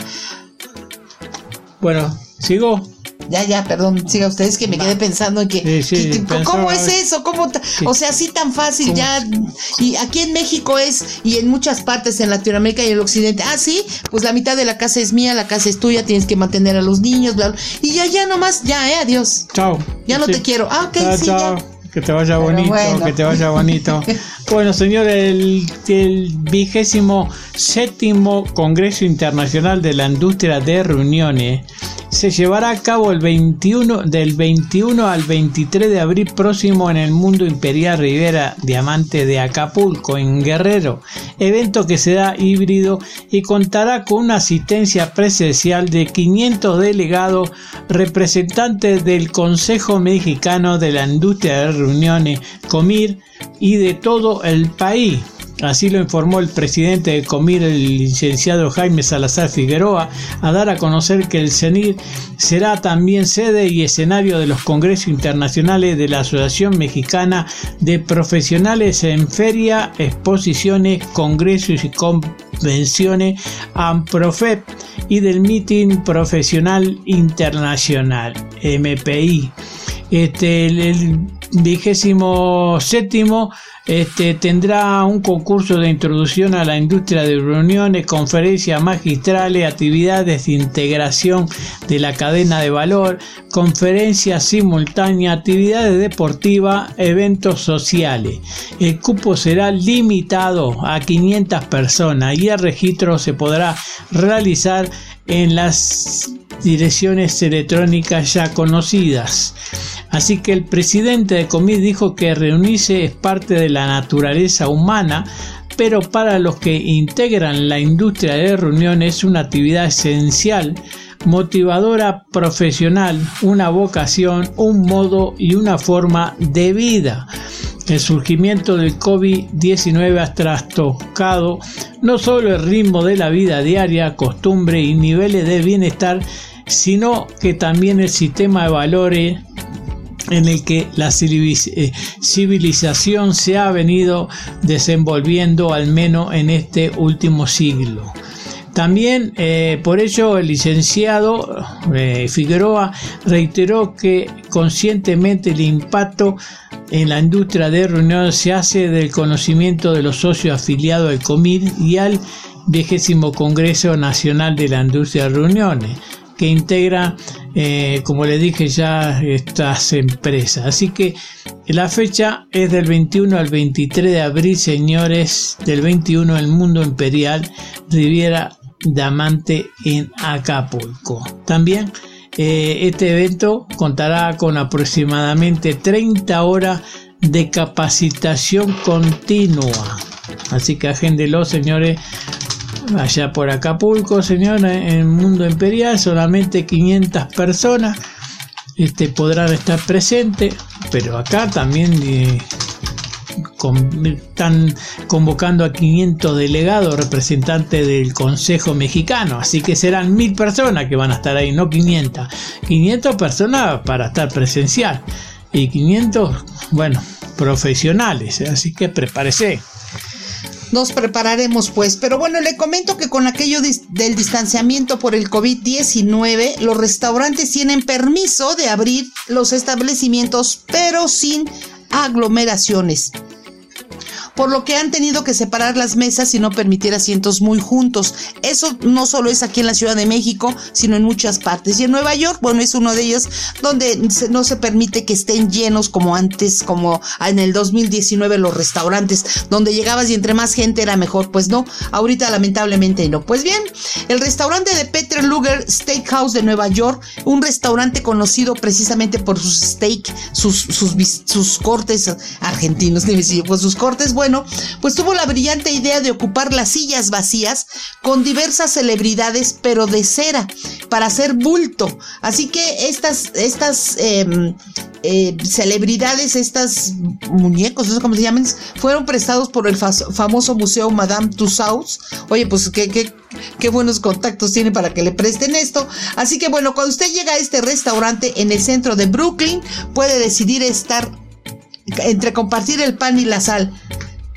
Bueno, sigo. Ya, ya, perdón, siga ustedes que me quedé pensando en que, ¿cómo es eso? ¿Cómo o sea, así tan fácil ya y aquí en México es y en muchas partes en Latinoamérica y en el occidente. Ah, sí, pues la mitad de la casa es mía, la casa es tuya, tienes que mantener a los niños, bla, y ya ya nomás, ya, eh, adiós. Chao. Ya no te quiero. Ah, ok, sí, ya. Que te vaya bonito, que te vaya bonito. bueno, señor, el, el vigésimo séptimo Congreso Internacional de la Industria de Reuniones se llevará a cabo el 21, del 21 al 23 de abril próximo en el Mundo Imperial Rivera Diamante de Acapulco, en Guerrero, evento que será híbrido y contará con una asistencia presencial de 500 delegados representantes del Consejo Mexicano de la Industria de Reuniones, COMIR, y de todo el país. Así lo informó el presidente de Comir, el licenciado Jaime Salazar Figueroa, a dar a conocer que el CENIR será también sede y escenario de los congresos internacionales de la Asociación Mexicana de Profesionales en Feria, Exposiciones, Congresos y Convenciones AMPROFEP y del Meeting Profesional Internacional, MPI. Este, el vigésimo séptimo este, tendrá un concurso de introducción a la industria de reuniones, conferencias magistrales, actividades de integración de la cadena de valor, conferencias simultáneas, actividades deportivas, eventos sociales. El cupo será limitado a 500 personas y el registro se podrá realizar en las direcciones electrónicas ya conocidas. Así que el presidente de Comid dijo que reunirse es parte de la naturaleza humana, pero para los que integran la industria de reuniones es una actividad esencial, motivadora profesional, una vocación, un modo y una forma de vida. El surgimiento del COVID-19 ha trastocado no solo el ritmo de la vida diaria, costumbre y niveles de bienestar, sino que también el sistema de valores en el que la eh, civilización se ha venido desenvolviendo al menos en este último siglo. También eh, por ello el licenciado eh, Figueroa reiteró que conscientemente el impacto en la industria de reuniones se hace del conocimiento de los socios afiliados al COMIR y al vigésimo Congreso Nacional de la Industria de Reuniones que integra, eh, como le dije ya, estas empresas. Así que la fecha es del 21 al 23 de abril, señores, del 21 el Mundo Imperial Riviera Diamante en Acapulco. También eh, este evento contará con aproximadamente 30 horas de capacitación continua. Así que agéndelo, señores, allá por Acapulco, señora, en Mundo Imperial, solamente 500 personas este, podrán estar presentes, pero acá también eh, están convocando a 500 delegados representantes del Consejo Mexicano, así que serán mil personas que van a estar ahí, no 500. 500 personas para estar presencial y 500, bueno, profesionales, así que prepárese nos prepararemos pues. Pero bueno, le comento que con aquello del distanciamiento por el COVID-19, los restaurantes tienen permiso de abrir los establecimientos, pero sin aglomeraciones. Por lo que han tenido que separar las mesas y no permitir asientos muy juntos. Eso no solo es aquí en la Ciudad de México, sino en muchas partes. Y en Nueva York, bueno, es uno de ellos donde no se permite que estén llenos como antes, como en el 2019 los restaurantes, donde llegabas y entre más gente era mejor. Pues no, ahorita lamentablemente no. Pues bien, el restaurante de Peter Luger Steakhouse de Nueva York, un restaurante conocido precisamente por sus steak, sus, sus, sus cortes argentinos, <laughs> pues sus cortes, bueno, pues tuvo la brillante idea de ocupar las sillas vacías con diversas celebridades, pero de cera, para hacer bulto. Así que estas, estas em, eh, celebridades, estas muñecos, no sé cómo se llaman, fueron prestados por el famoso museo Madame Tussauds. Oye, pues qué buenos contactos tiene para que le presten esto. Así que bueno, cuando usted llega a este restaurante en el centro de Brooklyn, puede decidir estar entre compartir el pan y la sal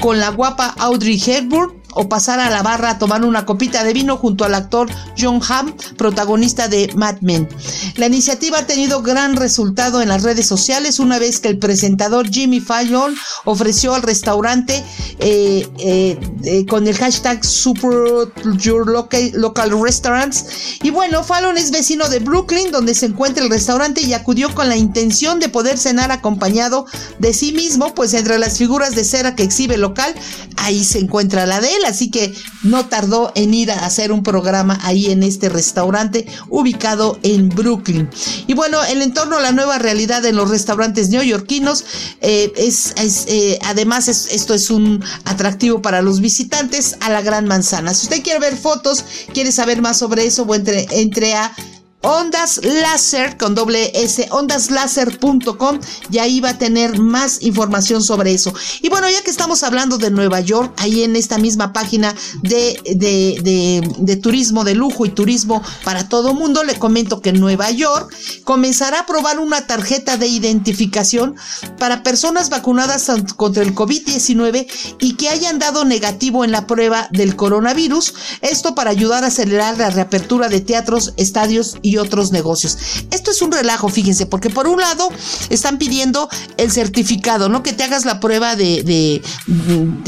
con la guapa Audrey Hepburn o pasar a la barra a tomar una copita de vino junto al actor John Hamm, protagonista de Mad Men. La iniciativa ha tenido gran resultado en las redes sociales una vez que el presentador Jimmy Fallon ofreció al restaurante eh, eh, eh, con el hashtag Super Your local, Restaurants. Y bueno, Fallon es vecino de Brooklyn, donde se encuentra el restaurante y acudió con la intención de poder cenar acompañado de sí mismo, pues entre las figuras de cera que exhibe local, ahí se encuentra la de él así que no tardó en ir a hacer un programa ahí en este restaurante ubicado en Brooklyn. Y bueno, el entorno a la nueva realidad en los restaurantes neoyorquinos eh, es, eh, además esto es un atractivo para los visitantes a la Gran Manzana. Si usted quiere ver fotos, quiere saber más sobre eso, entre, entre a Ondas Láser con doble S, ondaslaser.com y ahí va a tener más información sobre eso. Y bueno, ya que estamos hablando de Nueva York, ahí en esta misma página de, de, turismo de lujo y turismo para todo mundo, le comento que Nueva York comenzará a probar una tarjeta de identificación para personas vacunadas contra el COVID-19 y que hayan dado negativo en la prueba del coronavirus. Esto para ayudar a acelerar la reapertura de teatros, estadios y otros negocios. Esto es un relajo, fíjense, porque por un lado están pidiendo el certificado, ¿no? Que te hagas la prueba de, de,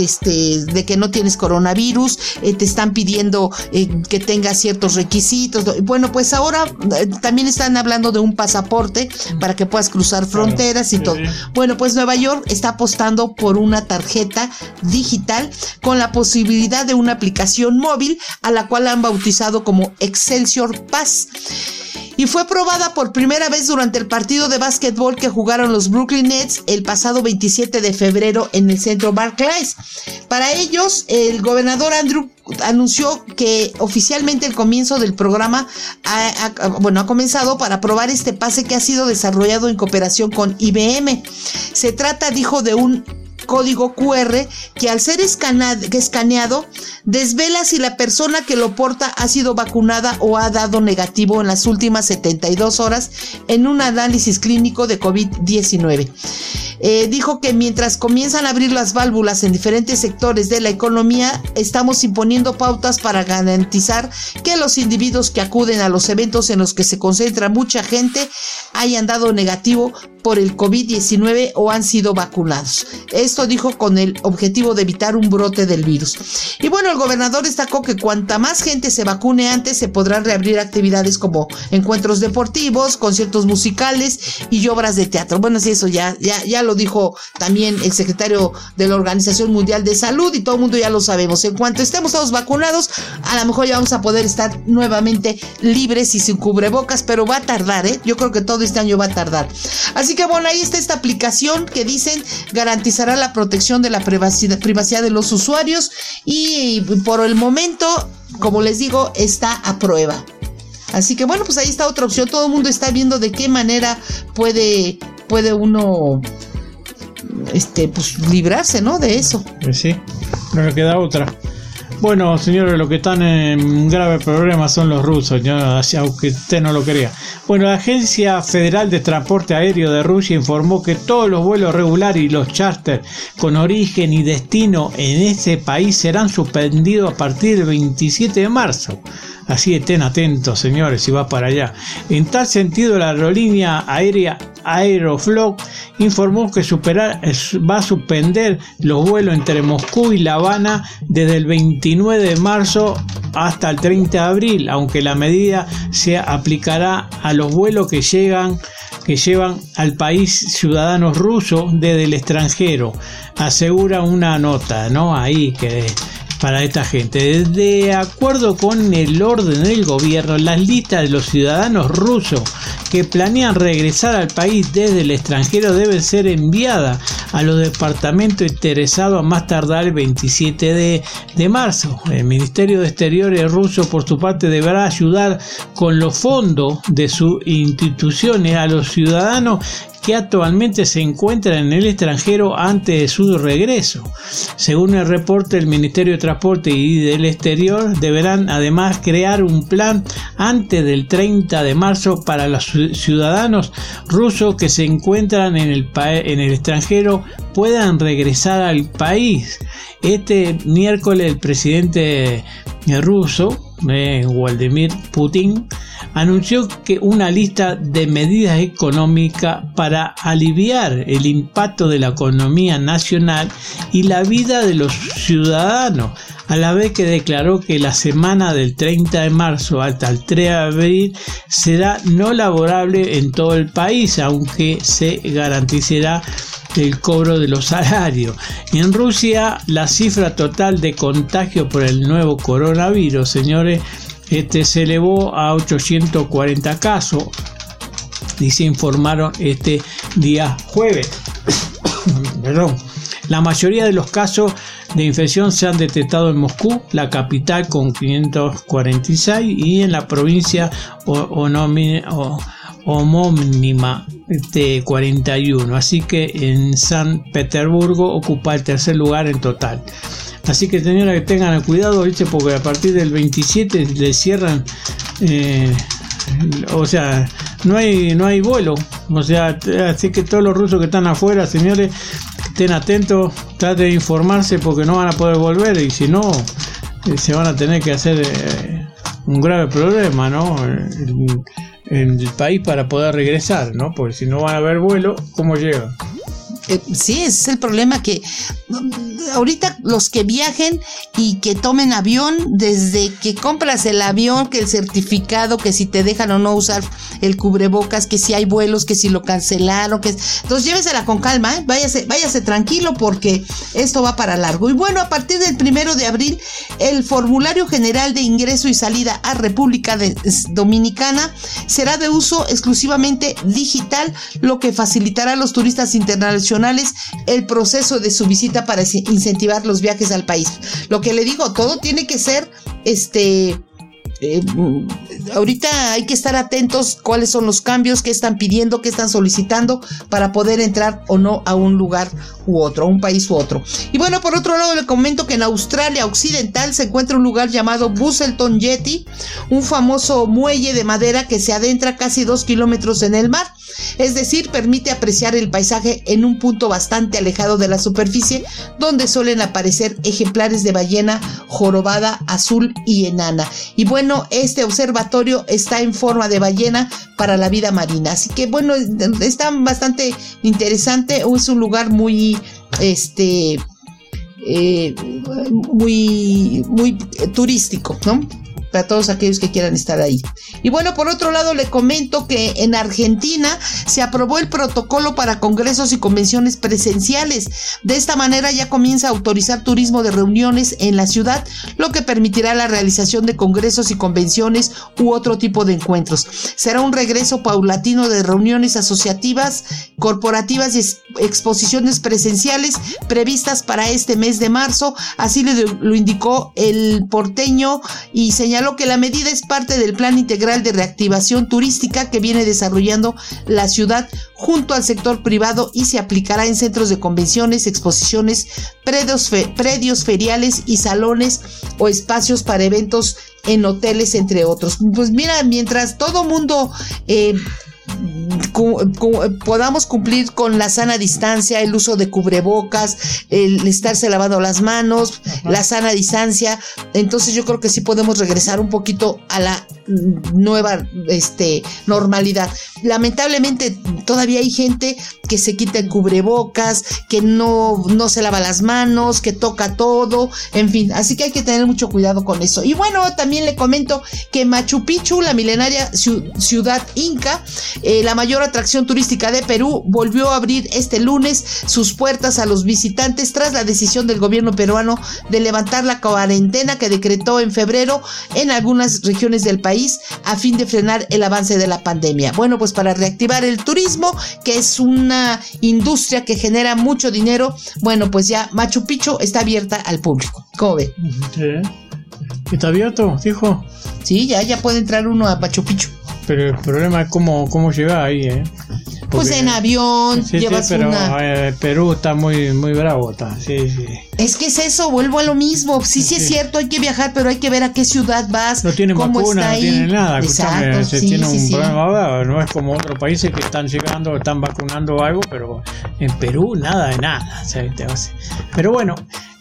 este, de que no tienes coronavirus, eh, te están pidiendo eh, que tengas ciertos requisitos. Bueno, pues ahora eh, también están hablando de un pasaporte para que puedas cruzar fronteras y todo. Bueno, pues Nueva York está apostando por una tarjeta digital con la posibilidad de una aplicación móvil a la cual han bautizado como Excelsior Pass y fue probada por primera vez durante el partido de básquetbol que jugaron los Brooklyn Nets el pasado 27 de febrero en el centro Barclays. Para ellos, el gobernador Andrew anunció que oficialmente el comienzo del programa ha, bueno, ha comenzado para probar este pase que ha sido desarrollado en cooperación con IBM. Se trata, dijo, de un código QR que al ser escaneado desvela si la persona que lo porta ha sido vacunada o ha dado negativo en las últimas 72 horas en un análisis clínico de COVID-19. Eh, dijo que mientras comienzan a abrir las válvulas en diferentes sectores de la economía, estamos imponiendo pautas para garantizar que los individuos que acuden a los eventos en los que se concentra mucha gente hayan dado negativo por el COVID-19 o han sido vacunados. Esto dijo con el objetivo de evitar un brote del virus. Y bueno, el gobernador destacó que cuanta más gente se vacune antes, se podrán reabrir actividades como encuentros deportivos, conciertos musicales y obras de teatro. Bueno, sí, eso ya, ya, ya lo dijo también el secretario de la Organización Mundial de Salud y todo el mundo ya lo sabemos. En cuanto estemos todos vacunados, a lo mejor ya vamos a poder estar nuevamente libres y sin cubrebocas, pero va a tardar, ¿eh? Yo creo que todo este año va a tardar. Así que bueno, ahí está esta aplicación que dicen garantizará la protección de la privacidad, privacidad de los usuarios y por el momento, como les digo, está a prueba. Así que bueno, pues ahí está otra opción. Todo el mundo está viendo de qué manera puede, puede uno este, pues librarse, ¿no? De eso. Pues sí, no le queda otra. Bueno, señores, lo que están en grave problema son los rusos, aunque usted no lo crea. Bueno, la Agencia Federal de Transporte Aéreo de Rusia informó que todos los vuelos regulares y los charters con origen y destino en ese país serán suspendidos a partir del 27 de marzo. Así estén atentos, señores, si vas para allá. En tal sentido, la aerolínea aérea Aeroflot informó que va a suspender los vuelos entre Moscú y La Habana desde el 29 de marzo hasta el 30 de abril, aunque la medida se aplicará a los vuelos que llegan que llevan al país ciudadanos rusos desde el extranjero, asegura una nota, ¿no? Ahí que para esta gente. De acuerdo con el orden del gobierno, las listas de los ciudadanos rusos que planean regresar al país desde el extranjero deben ser enviadas a los departamentos interesados a más tardar el 27 de, de marzo. El Ministerio de Exteriores ruso, por su parte, deberá ayudar con los fondos de sus instituciones a los ciudadanos que actualmente se encuentra en el extranjero antes de su regreso. Según el reporte del Ministerio de Transporte y del Exterior, deberán además crear un plan antes del 30 de marzo para los ciudadanos rusos que se encuentran en el, en el extranjero puedan regresar al país. Este miércoles el presidente ruso, eh, Vladimir Putin, anunció que una lista de medidas económicas para aliviar el impacto de la economía nacional y la vida de los ciudadanos, a la vez que declaró que la semana del 30 de marzo hasta el 3 de abril será no laborable en todo el país, aunque se garantizará el cobro de los salarios. En Rusia, la cifra total de contagio por el nuevo coronavirus, señores, este se elevó a 840 casos y se informaron este día jueves. <coughs> Perdón. La mayoría de los casos de infección se han detectado en Moscú, la capital con 546 y en la provincia homónima de 41. Así que en San Petersburgo ocupa el tercer lugar en total. Así que señora que tengan cuidado, ¿viste? porque a partir del 27 le cierran, eh, o sea, no hay, no hay vuelo. O sea, así que todos los rusos que están afuera, señores, estén atentos, traten de informarse porque no van a poder volver y si no, eh, se van a tener que hacer eh, un grave problema, ¿no? En, el país para poder regresar, ¿no? Porque si no van a haber vuelo, ¿cómo llegan? Eh, sí, ese es el problema que ahorita los que viajen y que tomen avión, desde que compras el avión, que el certificado, que si te dejan o no usar el cubrebocas, que si hay vuelos, que si lo cancelaron, que entonces llévesela con calma, ¿eh? váyase, váyase tranquilo porque esto va para largo. Y bueno, a partir del primero de abril, el formulario general de ingreso y salida a República Dominicana será de uso exclusivamente digital, lo que facilitará a los turistas internacionales el proceso de su visita para incentivar los viajes al país. Lo que le digo, todo tiene que ser este eh, ahorita hay que estar atentos cuáles son los cambios que están pidiendo, que están solicitando para poder entrar o no a un lugar u otro, a un país u otro. Y bueno, por otro lado le comento que en Australia Occidental se encuentra un lugar llamado Busselton Jetty, un famoso muelle de madera que se adentra casi dos kilómetros en el mar, es decir, permite apreciar el paisaje en un punto bastante alejado de la superficie, donde suelen aparecer ejemplares de ballena jorobada azul y enana. Y bueno, este observatorio está en forma de ballena para la vida marina. Así que bueno, está bastante interesante. Es un lugar muy, este, eh, muy, muy turístico, ¿no? Para todos aquellos que quieran estar ahí. Y bueno, por otro lado le comento que en Argentina se aprobó el protocolo para congresos y convenciones presenciales. De esta manera ya comienza a autorizar turismo de reuniones en la ciudad, lo que permitirá la realización de congresos y convenciones u otro tipo de encuentros. Será un regreso paulatino de reuniones asociativas, corporativas y exposiciones presenciales previstas para este mes de marzo, así lo indicó el porteño y señaló señaló que la medida es parte del plan integral de reactivación turística que viene desarrollando la ciudad junto al sector privado y se aplicará en centros de convenciones, exposiciones, predios, feriales y salones o espacios para eventos en hoteles, entre otros. Pues mira, mientras todo mundo... Eh, podamos cumplir con la sana distancia, el uso de cubrebocas, el estarse lavando las manos, la sana distancia. Entonces yo creo que sí podemos regresar un poquito a la nueva este, normalidad. Lamentablemente todavía hay gente que se quita el cubrebocas, que no, no se lava las manos, que toca todo, en fin, así que hay que tener mucho cuidado con eso. Y bueno, también le comento que Machu Picchu, la milenaria ciudad inca, eh, la mayor atracción turística de Perú, volvió a abrir este lunes sus puertas a los visitantes tras la decisión del gobierno peruano de levantar la cuarentena que decretó en febrero en algunas regiones del país a fin de frenar el avance de la pandemia. Bueno, pues para reactivar el turismo, que es una industria que genera mucho dinero, bueno, pues ya Machu Picchu está abierta al público. ¿Cómo ve? ¿Está abierto, dijo? Sí, ya, ya puede entrar uno a Machu Picchu. Pero el problema es cómo, cómo llega ahí, ¿eh? Pues en avión, sí, llevas pero una... Eh, Perú está muy, muy bravo, está. Sí, sí. Es que es eso, vuelvo a lo mismo. Sí, sí, es cierto, hay que viajar, pero hay que ver a qué ciudad vas. No tiene cómo vacuna, está no tiene nada. Exacto, se tiene un problema, no es como otros países que están llegando, están vacunando algo, pero en Perú nada de nada. Pero bueno,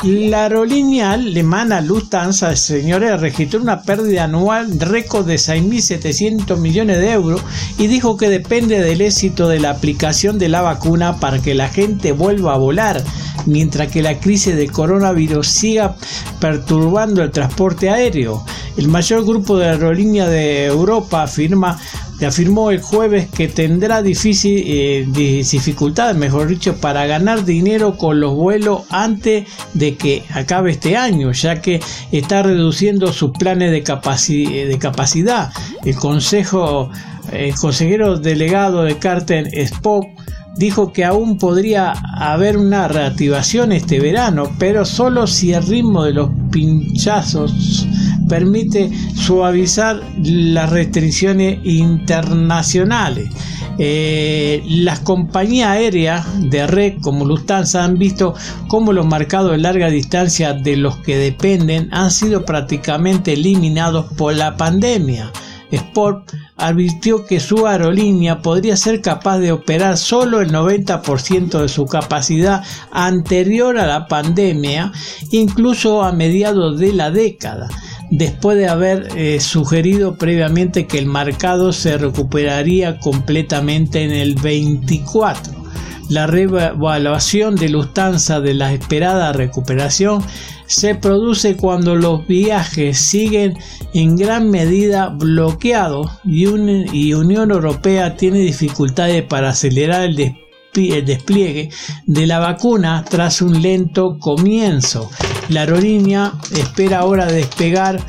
la aerolínea alemana Lufthansa, señores, registró una pérdida anual récord de 6.700 millones de euros y dijo que depende del éxito de la aplicación de la vacuna para que la gente vuelva a volar, mientras que la crisis de coronavirus siga perturbando el transporte aéreo. El mayor grupo de aerolíneas de Europa afirma afirmó el jueves que tendrá difícil, eh, mejor dicho, para ganar dinero con los vuelos antes de que acabe este año, ya que está reduciendo sus planes de, de capacidad. El consejo, el consejero delegado de Carter Spock dijo que aún podría haber una reactivación este verano, pero solo si el ritmo de los pinchazos permite suavizar las restricciones internacionales. Eh, las compañías aéreas de red como Lufthansa han visto cómo los mercados de larga distancia de los que dependen han sido prácticamente eliminados por la pandemia. Sport advirtió que su aerolínea podría ser capaz de operar solo el 90% de su capacidad anterior a la pandemia, incluso a mediados de la década después de haber eh, sugerido previamente que el mercado se recuperaría completamente en el 24. La revaluación de Lufthansa de la esperada recuperación se produce cuando los viajes siguen en gran medida bloqueados y, y Unión Europea tiene dificultades para acelerar el despliegue de la vacuna tras un lento comienzo. La aerolínea espera ahora despegar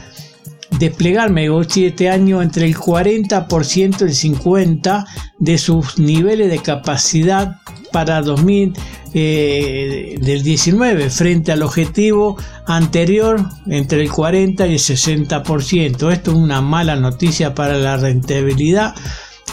desplegar Megochi este año entre el 40% y el 50% de sus niveles de capacidad para 2000 eh, del 19 frente al objetivo anterior entre el 40 y el 60%. Esto es una mala noticia para la rentabilidad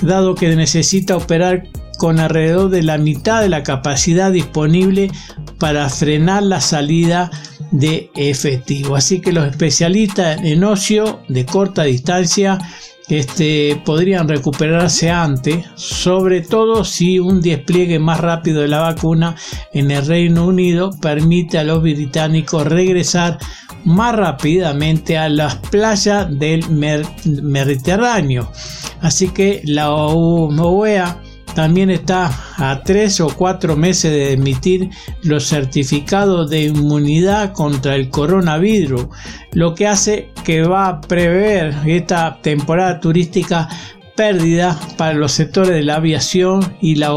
dado que necesita operar con alrededor de la mitad de la capacidad disponible para frenar la salida de efectivo. Así que los especialistas en ocio de corta distancia este, podrían recuperarse antes, sobre todo si un despliegue más rápido de la vacuna en el Reino Unido permite a los británicos regresar más rápidamente a las playas del Mediterráneo. Así que la OEA también está a tres o cuatro meses de emitir los certificados de inmunidad contra el coronavirus, lo que hace que va a prever esta temporada turística pérdida para los sectores de la aviación y la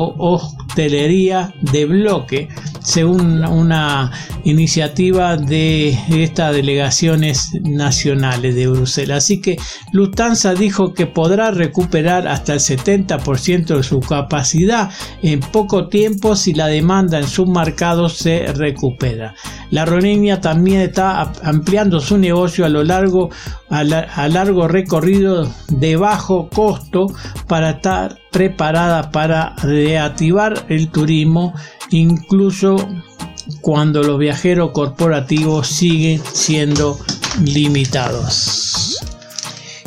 de bloque, según una iniciativa de estas delegaciones nacionales de Bruselas. Así que Lufthansa dijo que podrá recuperar hasta el 70% de su capacidad en poco tiempo si la demanda en sus mercados se recupera. La aerolínea también está ampliando su negocio a lo largo a, largo recorrido de bajo costo para estar preparada para reactivar el turismo incluso cuando los viajeros corporativos siguen siendo limitados.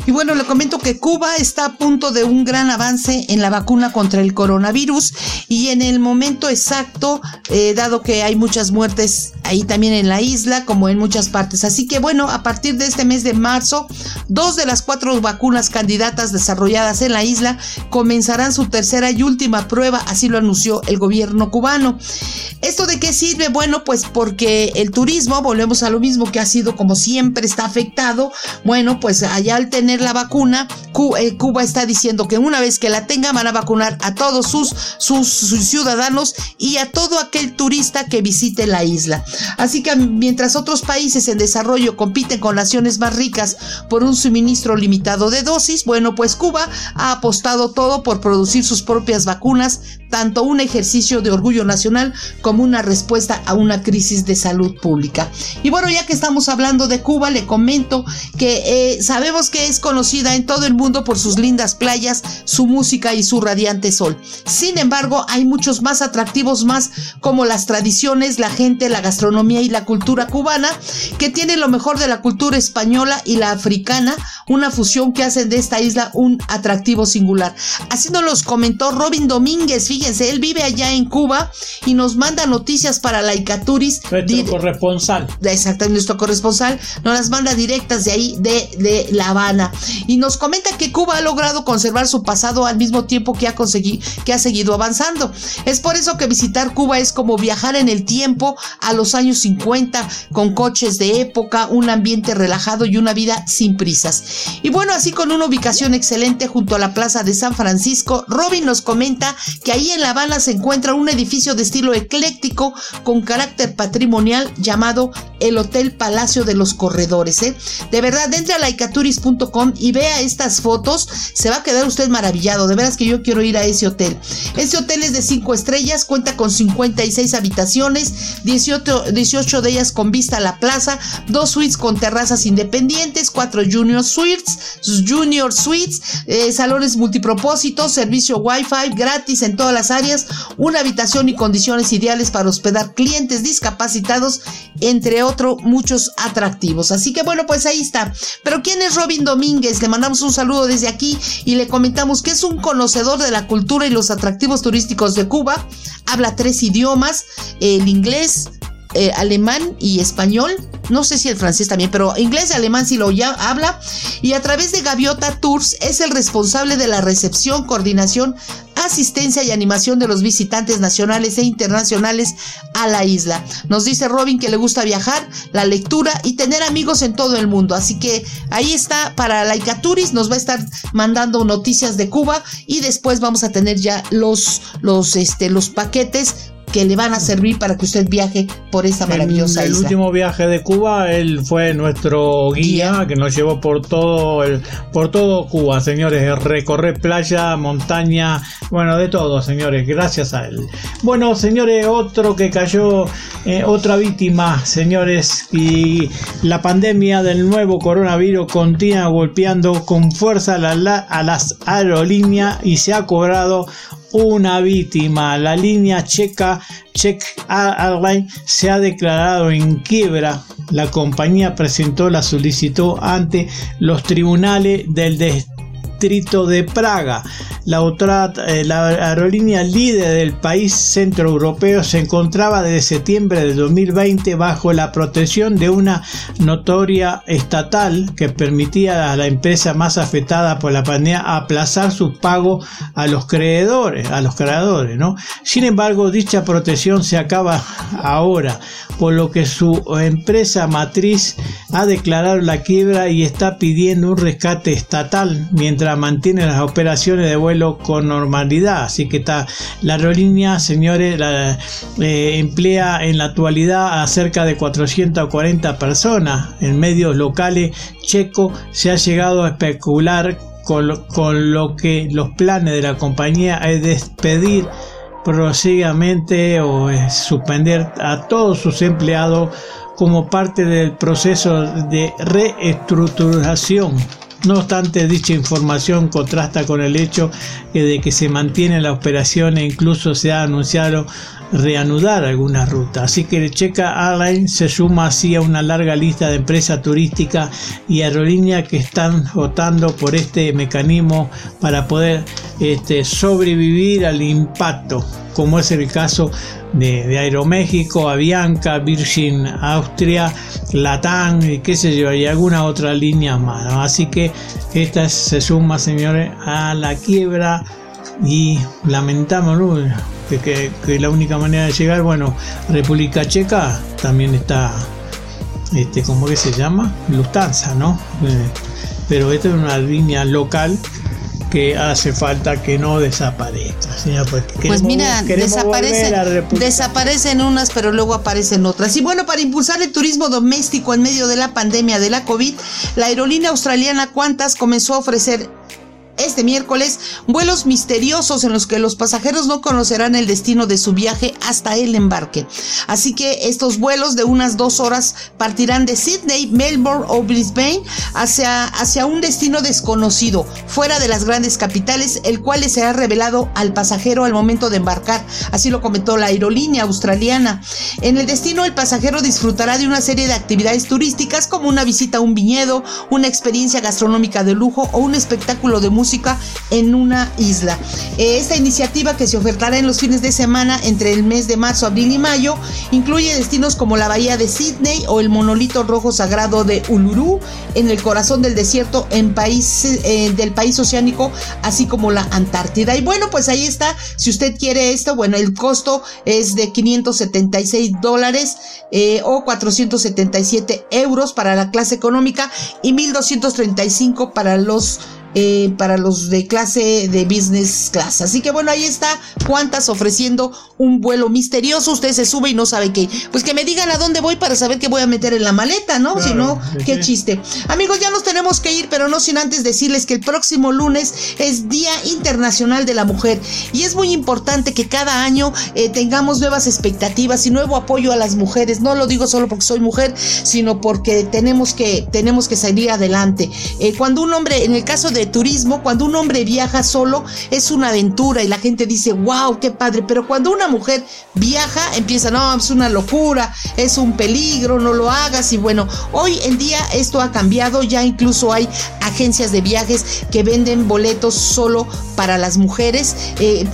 Y bueno, le comento que Cuba está a punto de un gran avance en la vacuna contra el coronavirus y en el momento exacto, eh, dado que hay muchas muertes ahí también en la isla, como en muchas partes. Así que bueno, a partir de este mes de marzo, dos de las cuatro vacunas candidatas desarrolladas en la isla comenzarán su tercera y última prueba, así lo anunció el gobierno cubano. ¿Esto de qué sirve? Bueno, pues porque el turismo, volvemos a lo mismo que ha sido como siempre, está afectado. Bueno, pues allá al tener la vacuna, eh, Cuba está diciendo que una vez que la tenga van a vacunar a todos sus, sus, ciudadanos y a todo aquel turista que visite la isla. Así que mientras otros países en desarrollo compiten con naciones más ricas por un suministro limitado de dosis, bueno, pues Cuba ha apostado todo por producir sus propias vacunas, tanto un ejercicio de orgullo nacional como una respuesta a una crisis de salud pública. Y bueno, ya que estamos hablando de Cuba, le comento que eh, sabemos que es conocida en todo el mundo por sus lindas playas, su música y su radiante sol. Sin embargo, hay muchos más atractivos más como las tradiciones, la gente, la gastronomía y la cultura cubana, que tiene lo mejor de la cultura española y la africana, una fusión que hacen de esta isla un atractivo singular. Así nos los comentó Robin Domínguez, fíjense, él vive allá en Cuba y nos manda noticias para la Icaturis. Nuestro corresponsal. Exacto, nuestro corresponsal nos las manda directas de ahí, de, de La Habana. Y nos comenta que Cuba ha logrado conservar su pasado al mismo tiempo que ha, conseguido, que ha seguido avanzando. Es por eso que visitar Cuba es como viajar en el tiempo a los años 50 con coches de época, un ambiente relajado y una vida sin prisas. Y bueno, así con una ubicación excelente junto a la Plaza de San Francisco, Robin nos comenta que ahí en La Habana se encuentra un edificio de estilo ecléctico con carácter patrimonial llamado el Hotel Palacio de los Corredores. ¿eh? De verdad, entre a laicaturis.com y vea estas fotos, se va a quedar usted maravillado. De veras que yo quiero ir a ese hotel. Este hotel es de 5 estrellas, cuenta con 56 habitaciones, 18, 18 de ellas con vista a la plaza, dos suites con terrazas independientes, cuatro junior suites, junior suites, eh, salones multipropósitos, servicio wifi gratis en todas las áreas, una habitación y condiciones ideales para hospedar clientes discapacitados, entre otros muchos atractivos. Así que bueno, pues ahí está. Pero ¿quién es Robin Domínguez? Le mandamos un saludo desde aquí y le comentamos que es un conocedor de la cultura y los atractivos turísticos de Cuba. Habla tres idiomas, el inglés, eh, alemán y español. No sé si el francés también, pero inglés y alemán sí lo ya habla. Y a través de Gaviota Tours es el responsable de la recepción, coordinación, asistencia y animación de los visitantes nacionales e internacionales a la isla. Nos dice Robin que le gusta viajar, la lectura y tener amigos en todo el mundo. Así que ahí está para Laika Turis, nos va a estar mandando noticias de Cuba y después vamos a tener ya los, los, este, los paquetes que le van a servir para que usted viaje por esa maravillosa en el último viaje de Cuba, él fue nuestro guía, que nos llevó por todo el, por todo Cuba, señores, recorrer playa, montaña, bueno, de todo, señores, gracias a él. Bueno, señores, otro que cayó, eh, otra víctima, señores, y la pandemia del nuevo coronavirus continúa golpeando con fuerza a las aerolíneas y se ha cobrado una víctima. La línea checa Czech Airlines se ha declarado en quiebra. La compañía presentó la solicitud ante los tribunales del distrito de Praga. La, otra, eh, la aerolínea líder del país centroeuropeo se encontraba desde septiembre de 2020 bajo la protección de una notoria estatal que permitía a la empresa más afectada por la pandemia aplazar su pago a los creadores, a los creadores. Sin embargo, dicha protección se acaba ahora, por lo que su empresa matriz ha declarado la quiebra y está pidiendo un rescate estatal mientras mantiene las operaciones de vuelo con normalidad. Así que está la aerolínea, señores, eh, emplea en la actualidad a cerca de 440 personas. En medios locales checo se ha llegado a especular con, lo que los planes de la compañía es despedir prosiguamente o suspender a todos sus empleados como parte del proceso de reestructuración no obstante, dicha información contrasta con el hecho de que se mantiene la operación e incluso se ha anunciado reanudar algunas rutas. Así que Checa Airlines se suma así a una larga lista de empresas turísticas y aerolíneas que están votando por este mecanismo para poder este, sobrevivir al impacto, como es el caso de, Aeroméxico, Avianca, Virgin Austria, Latam y qué sé yo, y alguna otra línea más. Así que esta se suma, señores, a la quiebra y lamentamos que, la única manera de llegar, bueno, República Checa también está, este, ¿cómo que se llama? Lufthansa, ¿no? Eh, pero esta es una línea local que hace falta que no desaparezca. Pues, pues mira, desaparecen, desaparecen unas, pero luego aparecen otras. Y bueno, para impulsar el turismo doméstico en medio de la pandemia de la COVID, la aerolínea australiana Qantas comenzó a ofrecer este miércoles vuelos misteriosos en los que los pasajeros no conocerán el destino de su viaje hasta el embarque. Así que estos vuelos de unas dos horas partirán de Sydney, Melbourne o Brisbane hacia, hacia un destino desconocido, fuera de las grandes capitales, el cual le será revelado al pasajero al momento de embarcar. Así lo comentó la aerolínea australiana. En el destino el pasajero disfrutará de una serie de actividades turísticas como una visita a un viñedo, una experiencia gastronómica de lujo o un espectáculo de música en una isla. Eh, esta iniciativa que se ofertará en los fines de semana entre el mes de marzo, abril y mayo incluye destinos como la bahía de Sydney o el monolito rojo sagrado de Uluru en el corazón del desierto en país, eh, del país oceánico, así como la Antártida. Y bueno, pues ahí está. Si usted quiere esto, bueno, el costo es de 576 dólares eh, o 477 euros para la clase económica y 1235 para los eh, para los de clase de business class. Así que bueno, ahí está Cuántas ofreciendo un vuelo misterioso. Usted se sube y no sabe qué. Pues que me digan a dónde voy para saber qué voy a meter en la maleta, ¿no? si no, qué chiste. Amigos, ya nos tenemos que ir, pero no sin antes decirles que el próximo lunes es Día Internacional de la Mujer. Y es muy importante que cada año eh, tengamos nuevas expectativas y nuevo apoyo a las mujeres. No lo digo solo porque soy mujer, sino porque tenemos que, tenemos que salir adelante. Eh, cuando un hombre, en el caso de turismo, cuando un hombre viaja solo, es una aventura y la gente dice, wow, qué padre. Pero cuando una mujer viaja, empieza, no, es una locura, es un peligro, no lo hagas. Y bueno, hoy en día esto ha cambiado, ya incluso hay agencias de viajes que venden boletos solo para las mujeres. Eh,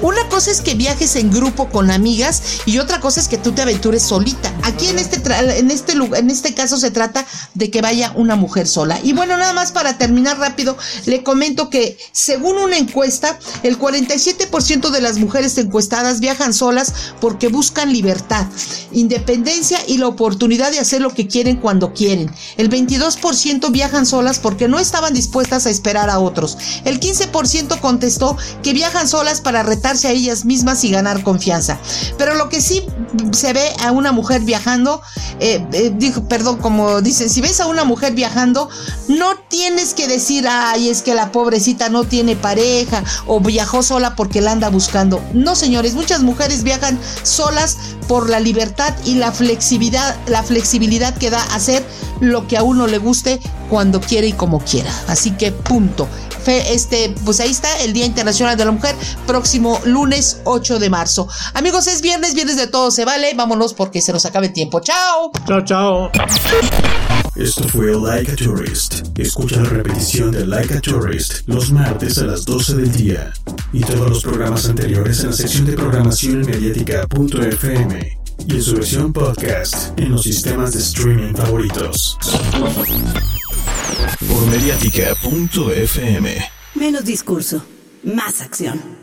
una cosa es que viajes en grupo con amigas y otra cosa es que tú te aventures solita. Aquí en este, en este, en este caso se trata de que vaya una mujer sola. Y bueno, nada más para terminar rápido, le comento que según una encuesta, el 47% de las mujeres encuestadas viajan solas porque buscan libertad, independencia y la oportunidad de hacer lo que quieren cuando quieren. El 22% viajan solas porque no estaban dispuestas a esperar a otros. El 15% contestó que viajan solas para a ellas mismas y ganar confianza. Pero lo que sí se ve a una mujer viajando, eh, eh, perdón, como dicen, si ves a una mujer viajando, no tienes que decir, ay, es que la pobrecita no tiene pareja o viajó sola porque la anda buscando. No, señores, muchas mujeres viajan solas por la libertad y la flexibilidad, la flexibilidad que da hacer lo que a uno le guste cuando quiere y como quiera. Así que punto este, pues ahí está el Día Internacional de la Mujer, próximo lunes 8 de marzo. Amigos, es viernes, viernes de todo se vale. Vámonos porque se nos acabe el tiempo. Chao. Chao, chao. Esto fue Like a Tourist. Escucha la repetición de Like a Tourist los martes a las 12 del día. Y todos los programas anteriores en la sección de programación mediática.fm y en su versión podcast en los sistemas de streaming favoritos por mediática.fm. Menos discurso, más acción.